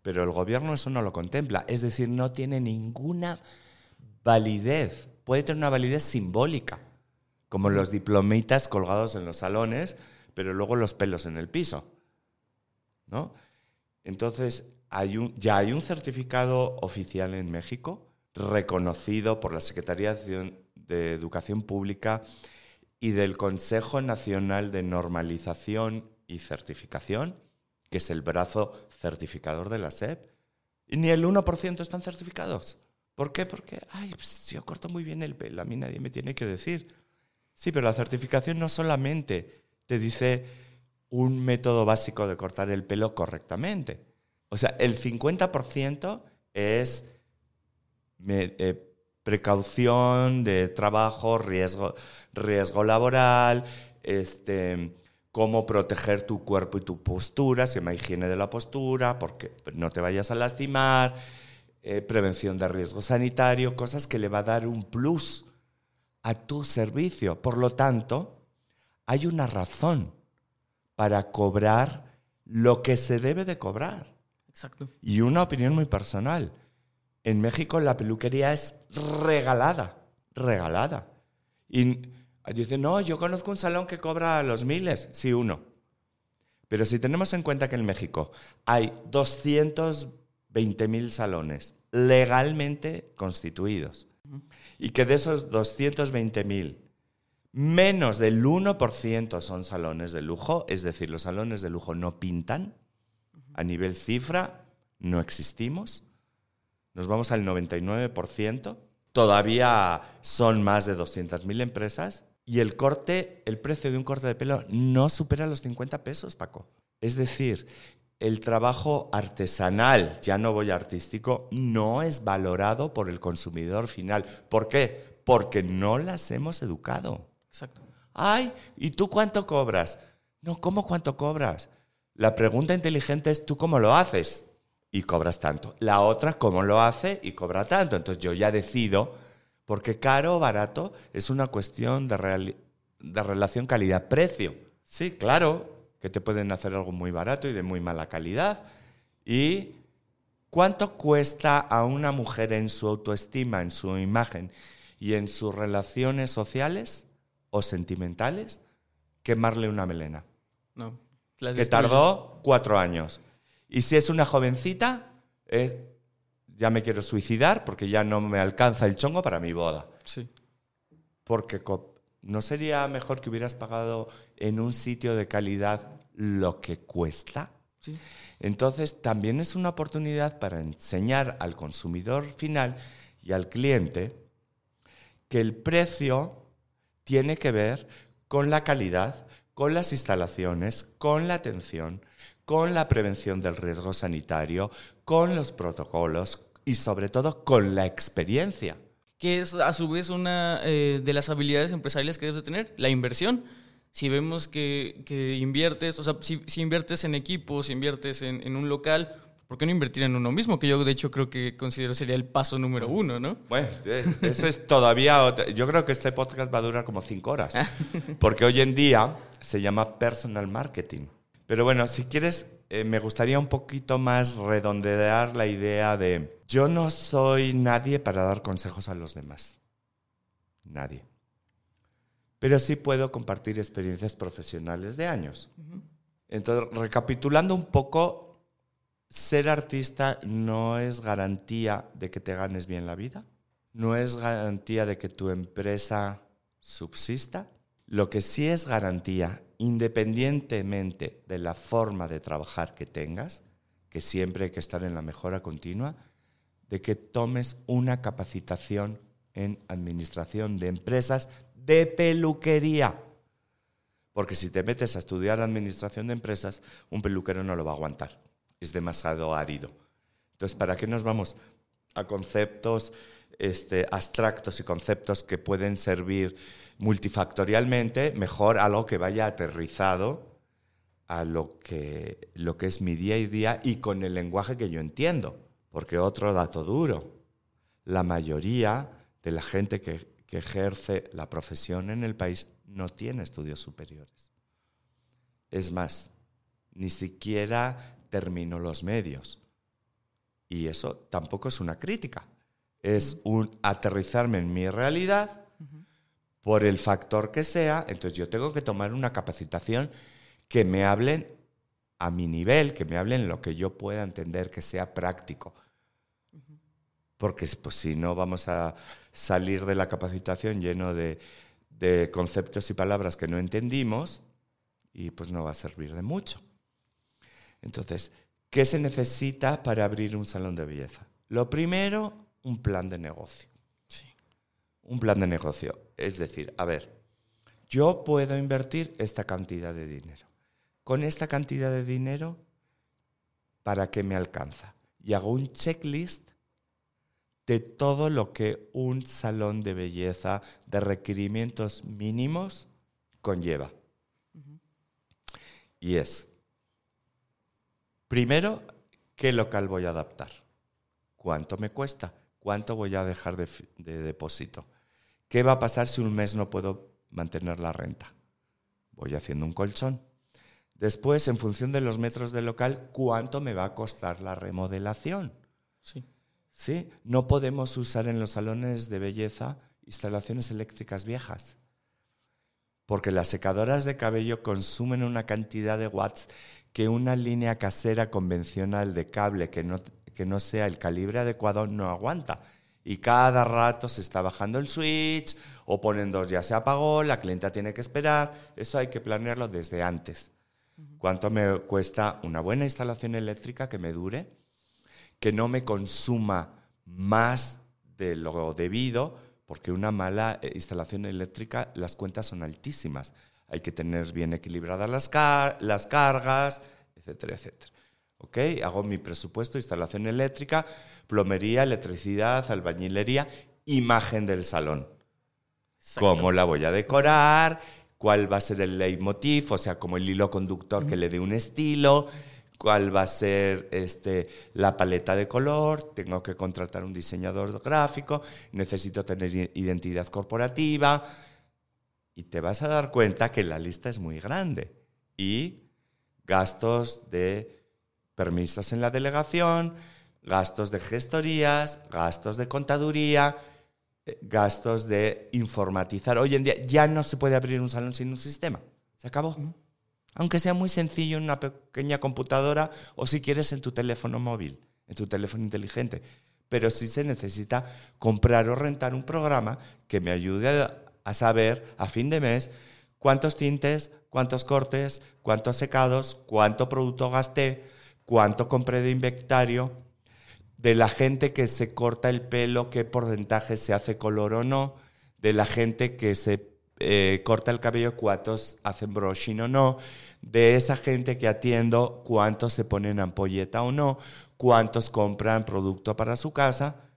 pero el gobierno eso no lo contempla, es decir, no tiene ninguna validez, puede tener una validez simbólica, como los diplomitas colgados en los salones, pero luego los pelos en el piso, ¿no? Entonces, hay un- ya hay un certificado oficial en México, reconocido por la Secretaría de Educación Pública y del Consejo Nacional de Normalización y Certificación, que es el brazo certificador de la SEP. Y ni el 1% están certificados. ¿Por qué? Porque, ay, pues, yo corto muy bien el pelo, a mí nadie me tiene que decir. Sí, pero la certificación no solamente te dice un método básico de cortar el pelo correctamente. O sea, el 50% es eh, precaución de trabajo, riesgo, riesgo laboral, este, cómo proteger tu cuerpo y tu postura, se llama higiene de la postura, porque no te vayas a lastimar, eh, prevención de riesgo sanitario, cosas que le va a dar un plus a tu servicio. Por lo tanto, hay una razón para cobrar lo que se debe de cobrar. Exacto. Y una opinión muy personal. En México la peluquería es regalada, regalada. Y dicen, no, yo conozco un salón que cobra los miles. Sí, uno. Pero si tenemos en cuenta que en México hay 220 mil salones legalmente constituidos y que de esos 220 mil, menos del 1% son salones de lujo, es decir, los salones de lujo no pintan, a nivel cifra no existimos, nos vamos al 99%, todavía son más de 200.000 empresas. Y el corte, el precio de un corte de pelo no supera los 50 pesos, Paco. Es decir, el trabajo artesanal, ya no voy a artístico, no es valorado por el consumidor final. ¿Por qué? Porque no las hemos educado. Exacto. Ay, ¿y tú cuánto cobras? No, ¿cómo cuánto cobras? La pregunta inteligente es tú cómo lo haces y cobras tanto. La otra, cómo lo hace y cobra tanto. Entonces yo ya decido, porque caro o barato es una cuestión de, de relación calidad-precio. Sí, claro, que te pueden hacer algo muy barato y de muy mala calidad. ¿Y cuánto cuesta a una mujer en su autoestima, en su imagen y en sus relaciones sociales o sentimentales quemarle una melena? No. las que tardó cuatro años. Y si es una jovencita, es, ya me quiero suicidar porque ya no me alcanza el chongo para mi boda. Sí. Porque ¿no sería mejor que hubieras pagado en un sitio de calidad lo que cuesta? Sí. Entonces, también es una oportunidad para enseñar al consumidor final y al cliente que el precio tiene que ver con la calidad, con las instalaciones, con la atención, con la prevención del riesgo sanitario, con los protocolos y sobre todo con la experiencia. Que es a su vez una eh, de las habilidades empresariales que debes de tener, la inversión. Si vemos que, que inviertes, o sea, si, si inviertes en equipos, si inviertes en, en un local, ¿por qué no invertir en uno mismo? Que yo de hecho creo que considero sería el paso número uno, ¿no? Bueno, eh, eso es todavía otra- Yo creo que este podcast va a durar como cinco horas. Porque hoy en día se llama personal marketing. Pero bueno, si quieres, eh, me gustaría un poquito más redondear la idea de yo no soy nadie para dar consejos a los demás. Nadie. Pero sí puedo compartir experiencias profesionales de años. Entonces, recapitulando un poco, ser artista no es garantía de que te ganes bien la vida, no es garantía de que tu empresa subsista. Lo que sí es garantía, independientemente de la forma de trabajar que tengas, que siempre hay que estar en la mejora continua, de que tomes una capacitación en administración de empresas de peluquería. Porque si te metes a estudiar administración de empresas, un peluquero no lo va a aguantar. Es demasiado árido. Entonces, ¿para qué nos vamos a conceptos este, abstractos y conceptos que pueden servir multifactorialmente? Mejor algo que vaya aterrizado a lo que, lo que es mi día y día y con el lenguaje que yo entiendo. Porque otro dato duro, la mayoría de la gente que, que ejerce la profesión en el país no tiene estudios superiores. Es más, ni siquiera terminó los medios. Y eso tampoco es una crítica. Es un aterrizarme en mi realidad por el factor que sea. Entonces yo tengo que tomar una capacitación que me hablen a mi nivel, que me hablen lo que yo pueda entender, que sea práctico. Porque pues, si no vamos a salir de la capacitación lleno de, de conceptos y palabras que no entendimos y pues no va a servir de mucho. Entonces, ¿qué se necesita para abrir un salón de belleza? Lo primero, un plan de negocio. Un plan de negocio. Es decir, a ver, yo puedo invertir esta cantidad de dinero. Con esta cantidad de dinero, ¿para qué me alcanza? Y hago un checklist de todo lo que un salón de belleza de requerimientos mínimos conlleva. Y es, primero, ¿qué local voy a adaptar? ¿Cuánto me cuesta? ¿Cuánto voy a dejar de depósito? ¿Qué va a pasar si un mes no puedo mantener la renta? Voy haciendo un colchón. Después, en función de los metros del local, ¿cuánto me va a costar la remodelación? Sí. ¿sí? No podemos usar en los salones de belleza instalaciones eléctricas viejas, porque las secadoras de cabello consumen una cantidad de watts que una línea casera convencional de cable que no, que no sea el calibre adecuado no aguanta. Y cada rato se está bajando el switch o ponen dos, ya se apagó, la clienta tiene que esperar. Eso hay que planearlo desde antes. ¿Cuánto me cuesta una buena instalación eléctrica que me dure? que no me consuma más de lo debido, porque una mala eh, instalación eléctrica, las cuentas son altísimas. Hay que tener bien equilibradas las, car- las cargas, etcétera, etcétera. ¿Ok? Hago mi presupuesto, instalación eléctrica, plomería, electricidad, albañilería, imagen del salón. ¿Cómo la voy a decorar? ¿Cuál va a ser el leitmotiv? O sea, como el hilo conductor que le dé un estilo. ¿Cuál va a ser este, la paleta de color? Tengo que contratar un diseñador gráfico. Necesito tener identidad corporativa. Y te vas a dar cuenta que la lista es muy grande. Y gastos de permisos en la delegación, gastos de gestorías, gastos de contaduría, eh, gastos de informatizar. Hoy en día ya no se puede abrir un salón sin un sistema. Se acabó. Aunque sea muy sencillo en una pequeña computadora o si quieres en tu teléfono móvil, en tu teléfono inteligente. Pero sí se necesita comprar o rentar un programa que me ayude a, a saber a fin de mes cuántos tintes, cuántos cortes, cuántos secados, cuánto producto gasté, cuánto compré de inventario, de la gente que se corta el pelo, qué porcentaje se hace color o no, de la gente que se eh, corta el cabello, cuántos hacen brushing o no, de esa gente que atiendo, cuántos se ponen ampolleta o no, cuántos compran producto para su casa,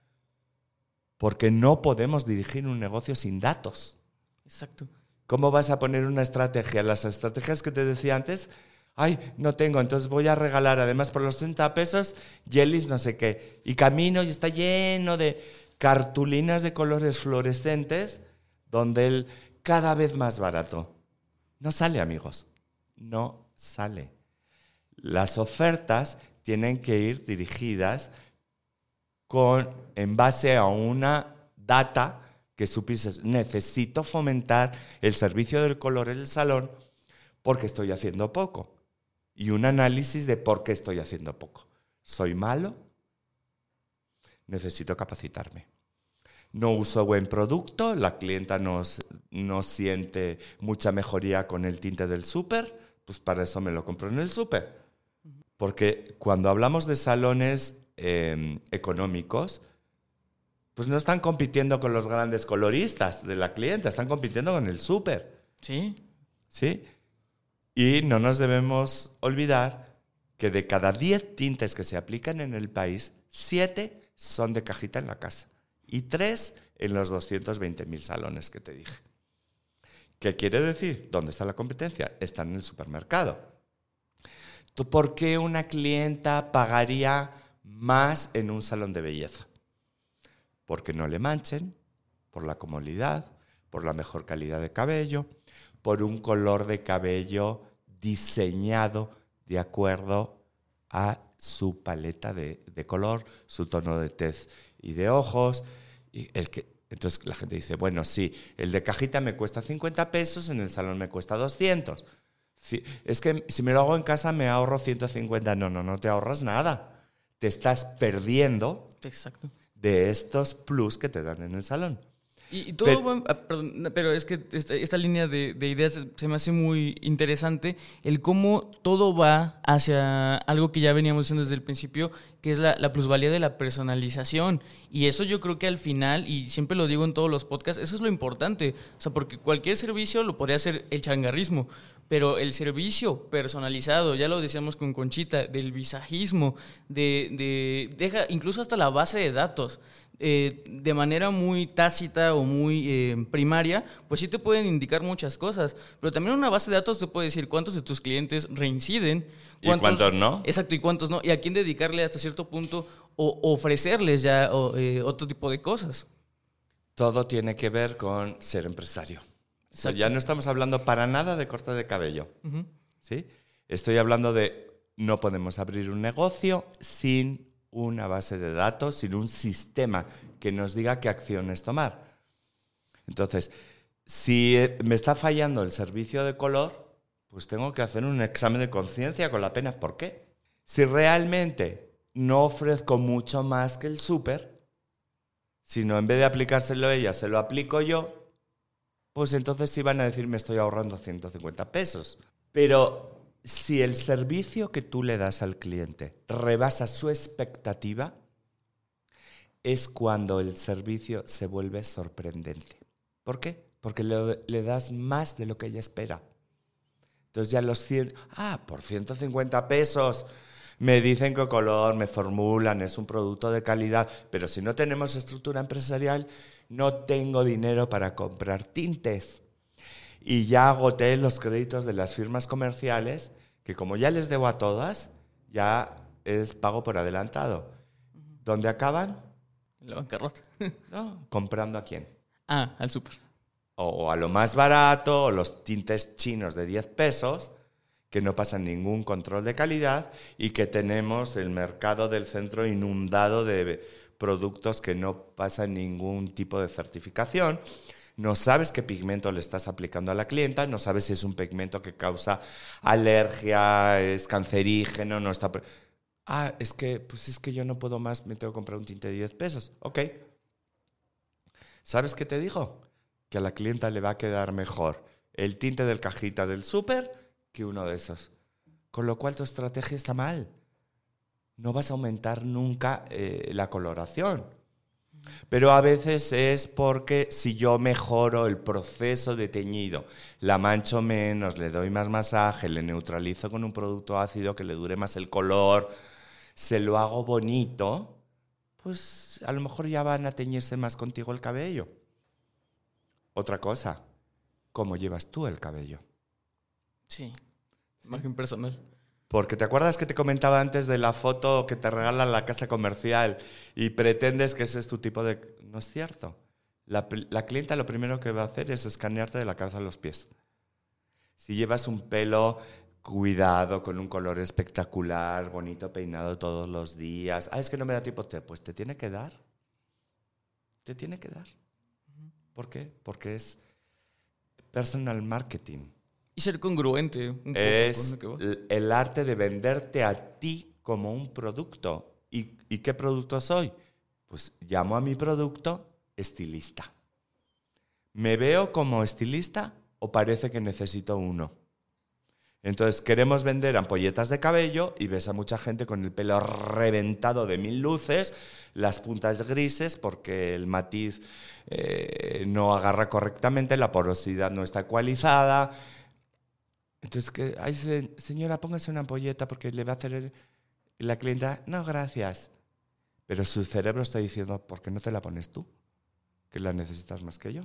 porque no podemos dirigir un negocio sin datos. Exacto. ¿Cómo vas a poner una estrategia? Las estrategias que te decía antes, ay, no tengo, entonces voy a regalar además por los 30 pesos jellies no sé qué. Y camino y está lleno de cartulinas de colores fluorescentes donde el cada vez más barato. No sale, amigos. No sale. Las ofertas tienen que ir dirigidas con, en base a una data que supieses, necesito fomentar el servicio del color en el salón porque estoy haciendo poco. Y un análisis de por qué estoy haciendo poco. ¿Soy malo? Necesito capacitarme. No uso buen producto, la clienta no, no siente mucha mejoría con el tinte del súper, pues para eso me lo compro en el súper. Porque cuando hablamos de salones eh, económicos, pues no están compitiendo con los grandes coloristas de la clienta, están compitiendo con el súper. Sí. ¿Sí? Y no nos debemos olvidar que de cada 10 tintes que se aplican en el país, 7 son de cajita en la casa y 3 en los 220.000 salones que te dije. ¿Qué quiere decir? ¿Dónde está la competencia? Está en el supermercado. ¿Tú por qué una clienta pagaría más en un salón de belleza? porque no le manchen, por la comodidad, por la mejor calidad de cabello, por un color de cabello diseñado de acuerdo a su paleta de, color, su tono de tez y de ojos. Y el que, entonces la gente dice, bueno, sí, el de cajita me cuesta 50 pesos, en el salón me cuesta 200. es que si me lo hago en casa me ahorro 150. No, no, no te ahorras nada. Te estás perdiendo Exacto de estos plus que te dan en el salón. Y, todo, pero, ah, perdón, pero es que esta, línea de, ideas se me hace muy interesante, el cómo todo va hacia algo que ya veníamos diciendo desde el principio, que es la, la, plusvalía de la personalización. Y eso yo creo que al final, y siempre lo digo en todos los podcasts, eso es lo importante. O sea, porque cualquier servicio lo podría hacer el changarrismo, pero el servicio personalizado, ya lo decíamos con Conchita, del visajismo, de, de deja incluso hasta la base de datos, eh, de manera muy tácita o muy eh, primaria, pues sí te pueden indicar muchas cosas, pero también una base de datos te puede decir cuántos de tus clientes reinciden. ¿Y cuántos no? Exacto, y cuántos no, y a quién dedicarle hasta cierto punto o ofrecerles ya eh, otro tipo de cosas. Todo tiene que ver con ser empresario ya no estamos hablando para nada de corte de cabello. ¿sí? Estoy hablando de no podemos abrir un negocio sin una base de datos, sin un sistema que nos diga qué acciones tomar. Entonces, si me está fallando el servicio de color, pues tengo que hacer un examen de conciencia con la pena. ¿Por qué? Si realmente no ofrezco mucho más que el súper, sino en vez de aplicárselo ella, se lo aplico yo, pues entonces iban a decir me estoy ahorrando 150 pesos. Pero si el servicio que tú le das al cliente rebasa su expectativa, es cuando el servicio se vuelve sorprendente. ¿Por qué? Porque le, das más de lo que ella espera. Entonces ya los 100, ah, por 150 pesos me dicen que color, me formulan, es un producto de calidad, pero si no tenemos estructura empresarial, no tengo dinero para comprar tintes. Y ya agoté los créditos de las firmas comerciales, que como ya les debo a todas, ya es pago por adelantado. ¿Dónde acaban? En la bancarrota. ¿No? ¿Comprando a quién? Ah, al súper. O a lo más barato, o los tintes chinos de 10 pesos, que no pasan ningún control de calidad y que tenemos el mercado del centro inundado de productos que no pasan ningún tipo de certificación. No sabes qué pigmento le estás aplicando a la clienta, no sabes si es un pigmento que causa alergia, es cancerígeno, no está... Ah, es que, pues es que yo no puedo más, me tengo que comprar un tinte de 10 pesos. Ok. ¿Sabes qué te digo? Que a la clienta le va a quedar mejor el tinte del cajita del súper que uno de esos. Con lo cual tu estrategia está mal no vas a aumentar nunca eh, la coloración. Pero a veces es porque si yo mejoro el proceso de teñido, la mancho menos, le doy más masaje, le neutralizo con un producto ácido que le dure más el color, se lo hago bonito, pues a lo mejor ya van a teñirse más contigo el cabello. Otra cosa, ¿cómo llevas tú el cabello? Sí. Imagen personal. Porque te acuerdas que te comentaba antes de la foto que te regalan la casa comercial y pretendes que ese es tu tipo de... No es cierto. La, la clienta lo primero que va a hacer es escanearte de la cabeza a los pies. Si llevas un pelo cuidado, con un color espectacular, bonito peinado todos los días, ah, es que no me da tiempo, pues te tiene que dar. Te tiene que dar. ¿Por qué? Porque es personal marketing. Y ser congruente. Un poco es con lo que va. l- el arte de venderte a ti como un producto. ¿Y, y qué producto soy? Pues llamo a mi producto estilista. ¿Me veo como estilista o parece que necesito uno? Entonces queremos vender ampolletas de cabello y ves a mucha gente con el pelo reventado de mil luces, las puntas grises porque el matiz eh, no agarra correctamente, la porosidad no está ecualizada. Entonces, que, ay, se- señora, póngase una ampolleta porque le va a hacer... el-". Y la clienta, no, gracias. Pero su cerebro está diciendo, ¿por qué no te la pones tú? Que la necesitas más que yo.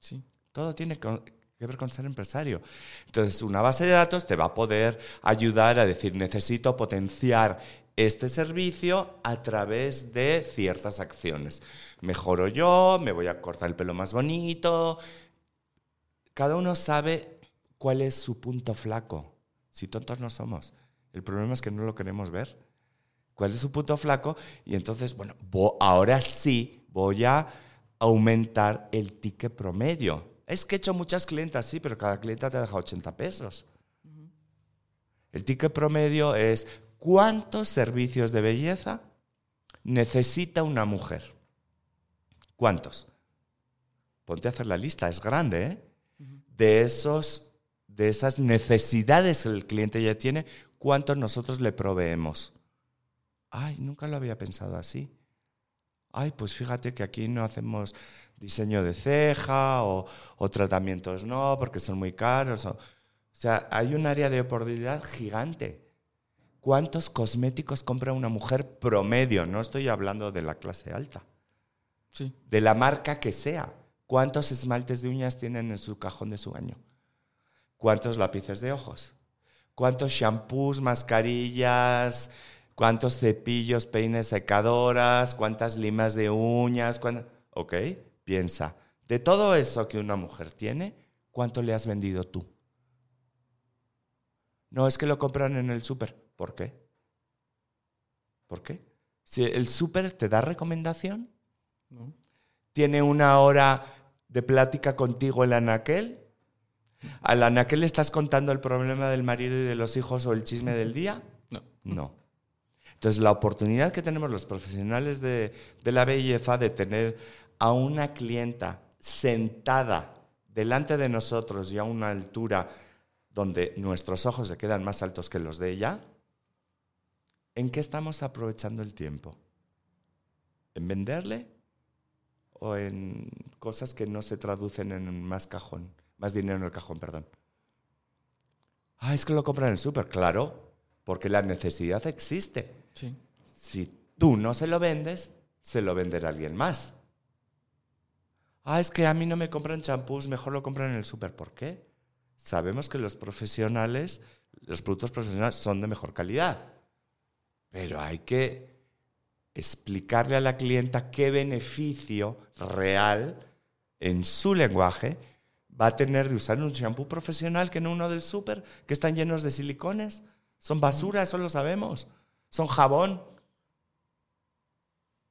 Sí. Todo tiene que ver con ser empresario. Entonces, una base de datos te va a poder ayudar a decir, necesito potenciar este servicio a través de ciertas acciones. Mejoro yo, me voy a cortar el pelo más bonito. Cada uno sabe cuál es su punto flaco. Si tontos no somos. El problema es que no lo queremos ver. ¿Cuál es su punto flaco? Y entonces, bueno, ahora sí voy a aumentar el ticket promedio. Es que he hecho muchas clientas, sí, pero cada clienta te deja 80 pesos. El ticket promedio es cuántos servicios de belleza necesita una mujer. ¿Cuántos? Ponte a hacer la lista, es grande, ¿eh? De, esos, de esas necesidades que el cliente ya tiene, ¿cuántos nosotros le proveemos? Ay, nunca lo había pensado así. Ay, pues fíjate que aquí no hacemos diseño de ceja o, o tratamientos no, porque son muy caros. O, o sea, hay un área de oportunidad gigante. ¿Cuántos cosméticos compra una mujer promedio? No estoy hablando de la clase alta, Sí. de la marca que sea. ¿Cuántos esmaltes de uñas tienen en su cajón de su baño? ¿Cuántos lápices de ojos? ¿Cuántos shampoos, mascarillas? ¿Cuántos cepillos, peines, secadoras? ¿Cuántas limas de uñas? ¿Cuán- Ok, piensa. De todo eso que una mujer tiene, ¿cuánto le has vendido tú? No es que lo compran en el súper. ¿Por qué? ¿Por qué? Si el súper te da recomendación, ¿no? tiene una hora de plática contigo el anaquel. ¿Al anaquel le estás contando el problema del marido y de los hijos o el chisme del día? No. No. Entonces, la oportunidad que tenemos los profesionales de, de la belleza de tener a una clienta sentada delante de nosotros y a una altura donde nuestros ojos se quedan más altos que los de ella, ¿en qué estamos aprovechando el tiempo? ¿En venderle? ¿O en cosas que no se traducen en más cajón, más dinero en el cajón, perdón? Ah, es que lo compran en el súper, claro, porque la necesidad existe. Sí. Si tú no se lo vendes, se lo venderá alguien más. Ah, es que a mí no me compran champús, mejor lo compran en el súper. ¿Por qué? Sabemos que los profesionales, los productos profesionales son de mejor calidad. Pero hay que explicarle a la clienta qué beneficio real en su lenguaje va a tener de usar un champú profesional que no uno del súper, que están llenos de silicones. Son basura, eso lo sabemos. Son jabón.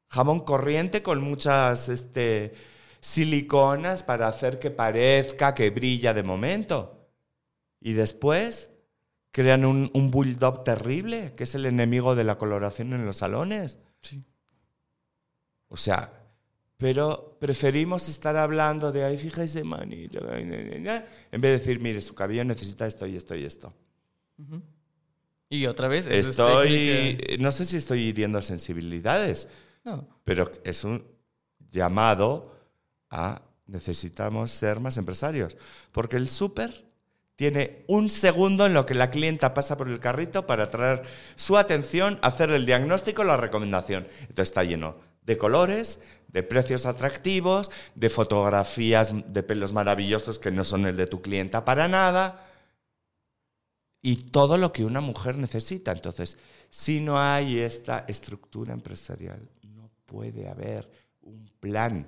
Jabón corriente con muchas este, siliconas para hacer que parezca que brilla de momento. Y después crean un, un bulldog terrible, que es el enemigo de la coloración en los salones. Sí. O sea, pero preferimos estar hablando de, ay, fíjese, manito, ay, na, na, na", en vez de decir, mire, su cabello necesita esto y esto y esto. Y otra vez, es Estoy, no sé si estoy hiriendo sensibilidades, No. pero es un, llamado a necesitamos ser más empresarios. Porque el súper tiene un segundo en lo que la clienta pasa por el carrito para atraer su atención, hacer el diagnóstico, la recomendación. Entonces está lleno de colores, de precios atractivos, de fotografías de pelos maravillosos que no son el de tu clienta para nada, y todo lo que una mujer necesita. Entonces, si no hay esta estructura empresarial, no puede haber un plan.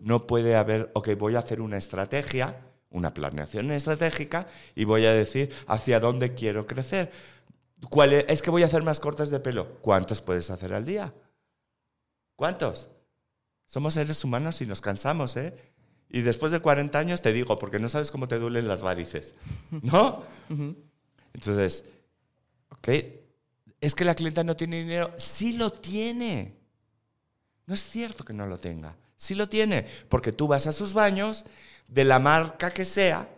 No puede haber, ok, voy a hacer una estrategia, una planeación estratégica y voy a decir hacia dónde quiero crecer. ¿Cuál es? es que voy a hacer más cortes de pelo. ¿Cuántos puedes hacer al día? ¿Cuántos? Somos seres humanos y nos cansamos, ¿eh? Y después de 40 años te digo, porque no sabes cómo te duelen las varices, ¿no? Entonces, ok, es que la clienta no tiene dinero. Sí lo tiene. No es cierto que no lo tenga. Sí lo tiene, porque tú vas a sus baños de la marca que sea,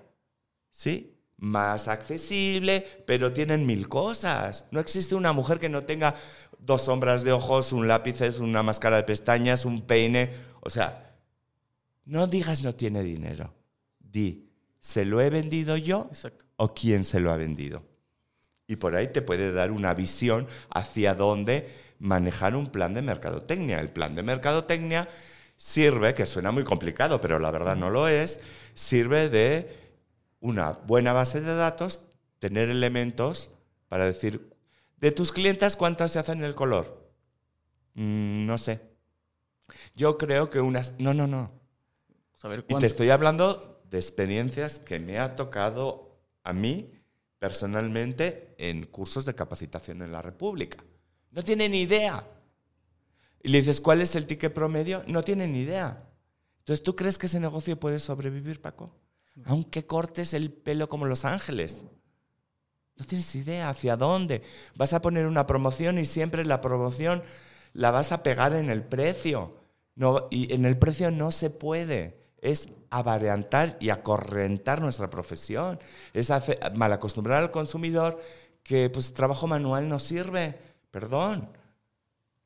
¿sí? Más accesible, pero tienen mil cosas. No existe una mujer que no tenga dos sombras de ojos, un lápiz, una máscara de pestañas, un peine. O sea, no digas no tiene dinero. Di, ¿se lo he vendido yo o quién se lo ha vendido? Y por ahí te puede dar una visión hacia dónde manejar un plan de mercadotecnia. El plan de mercadotecnia sirve, que suena muy complicado, pero la verdad no lo es, sirve de una buena base de datos, tener elementos para decir, de tus clientes, ¿cuántas se hacen el color? Mm, no sé. Yo creo que unas... No, no, no. y te estoy hablando de experiencias que me ha tocado a mí personalmente en cursos de capacitación en la República. No tienen ni idea. Y le dices, ¿cuál es el ticket promedio? No tienen ni idea. Entonces, ¿tú crees que ese negocio puede sobrevivir, Paco? Aunque cortes el pelo como Los Ángeles. No tienes idea hacia dónde. Vas a poner una promoción y siempre la promoción la vas a pegar en el precio. No, y en el precio no se puede. Es avariantar y acorrentar nuestra profesión. Es mal acostumbrar al consumidor que pues trabajo manual no sirve. Perdón.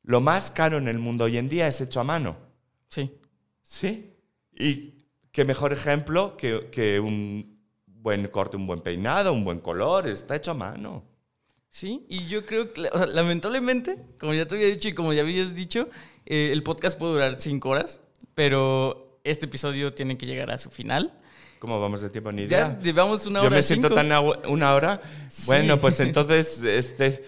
Lo más caro en el mundo hoy en día es hecho a mano. Sí. Sí. Y qué mejor ejemplo que, un buen corte, un buen peinado, un buen color, está hecho a mano. Sí, y yo creo que, lamentablemente, como ya te había dicho y como ya habías dicho, eh, el podcast puede durar cinco horas, pero este episodio tiene que llegar a su final. ¿Cómo vamos de tiempo? Ni idea. Ya llevamos una hora. Yo me siento tan una hora. Bueno, pues entonces, este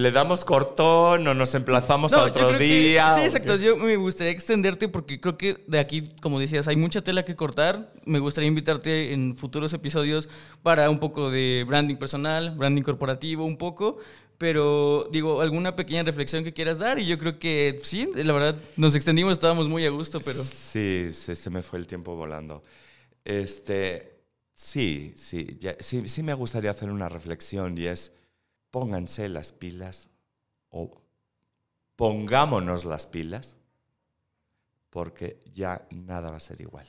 le damos cortón o nos emplazamos a otro día. sí, exacto. Yo me gustaría extenderte porque creo que de aquí, como decías, hay mucha tela que cortar. Me gustaría invitarte en futuros episodios para un poco de branding personal, branding corporativo, un poco. Pero digo, alguna pequeña reflexión que quieras dar y yo creo que sí, la verdad, nos extendimos, estábamos muy a gusto, pero... Sí, se, me fue el tiempo volando. Este, sí, sí, sí, sí me gustaría hacer una reflexión y es pónganse las pilas o pongámonos las pilas porque ya nada va a ser igual.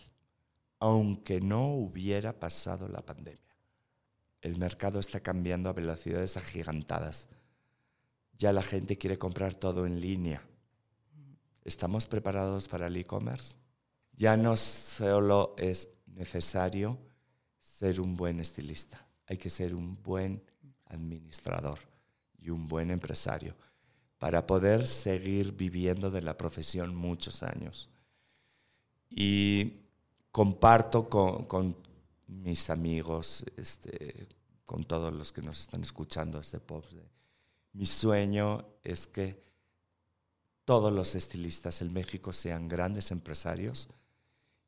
Aunque no hubiera pasado la pandemia. El mercado está cambiando a velocidades agigantadas. Ya la gente quiere comprar todo en línea. ¿Estamos preparados para el e-commerce? Ya no solo es necesario ser un buen estilista, hay que ser un buen administrador y un buen empresario para poder seguir viviendo de la profesión muchos años. Y comparto con, mis amigos, este, con todos los que nos están escuchando este pop, mi sueño es que todos los estilistas en México sean grandes empresarios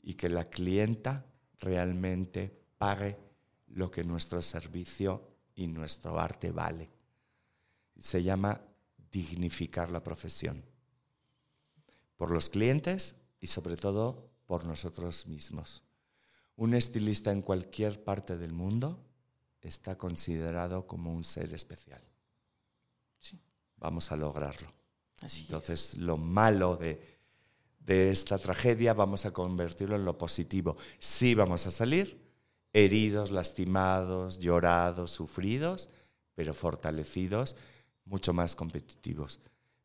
y que la clienta realmente pague lo que nuestro servicio y nuestro arte vale. Se llama dignificar la profesión. Por los clientes y sobre todo por nosotros mismos. Un estilista en cualquier parte del mundo está considerado como un ser especial. Sí. Vamos a lograrlo. Entonces, lo malo de, de esta tragedia vamos a convertirlo en lo positivo. Sí vamos a salir, heridos, lastimados, llorados, sufridos, pero fortalecidos, mucho más competitivos.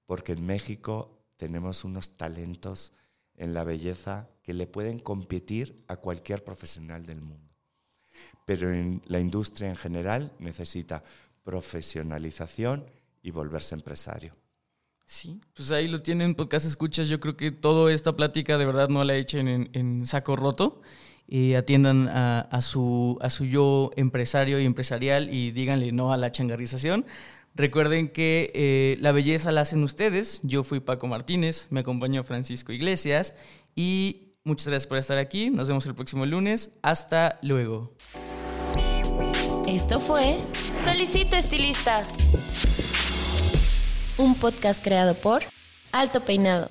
Porque en México tenemos unos talentos en la belleza que le pueden competir a cualquier profesional del mundo. Pero en la industria en general necesita profesionalización y volverse empresario. Sí, pues ahí lo tienen, podcast escuchas. Yo creo que toda esta plática de verdad no la echen en, en saco roto. Y atiendan a, su, a su yo empresario y empresarial y díganle no a la changarrización. Recuerden que eh, la belleza la hacen ustedes. Yo fui Paco Martínez, me acompañó Francisco Iglesias y muchas gracias por estar aquí. Nos vemos el próximo lunes. Hasta luego. Esto fue Solicito Estilista, un podcast creado por Alto Peinado.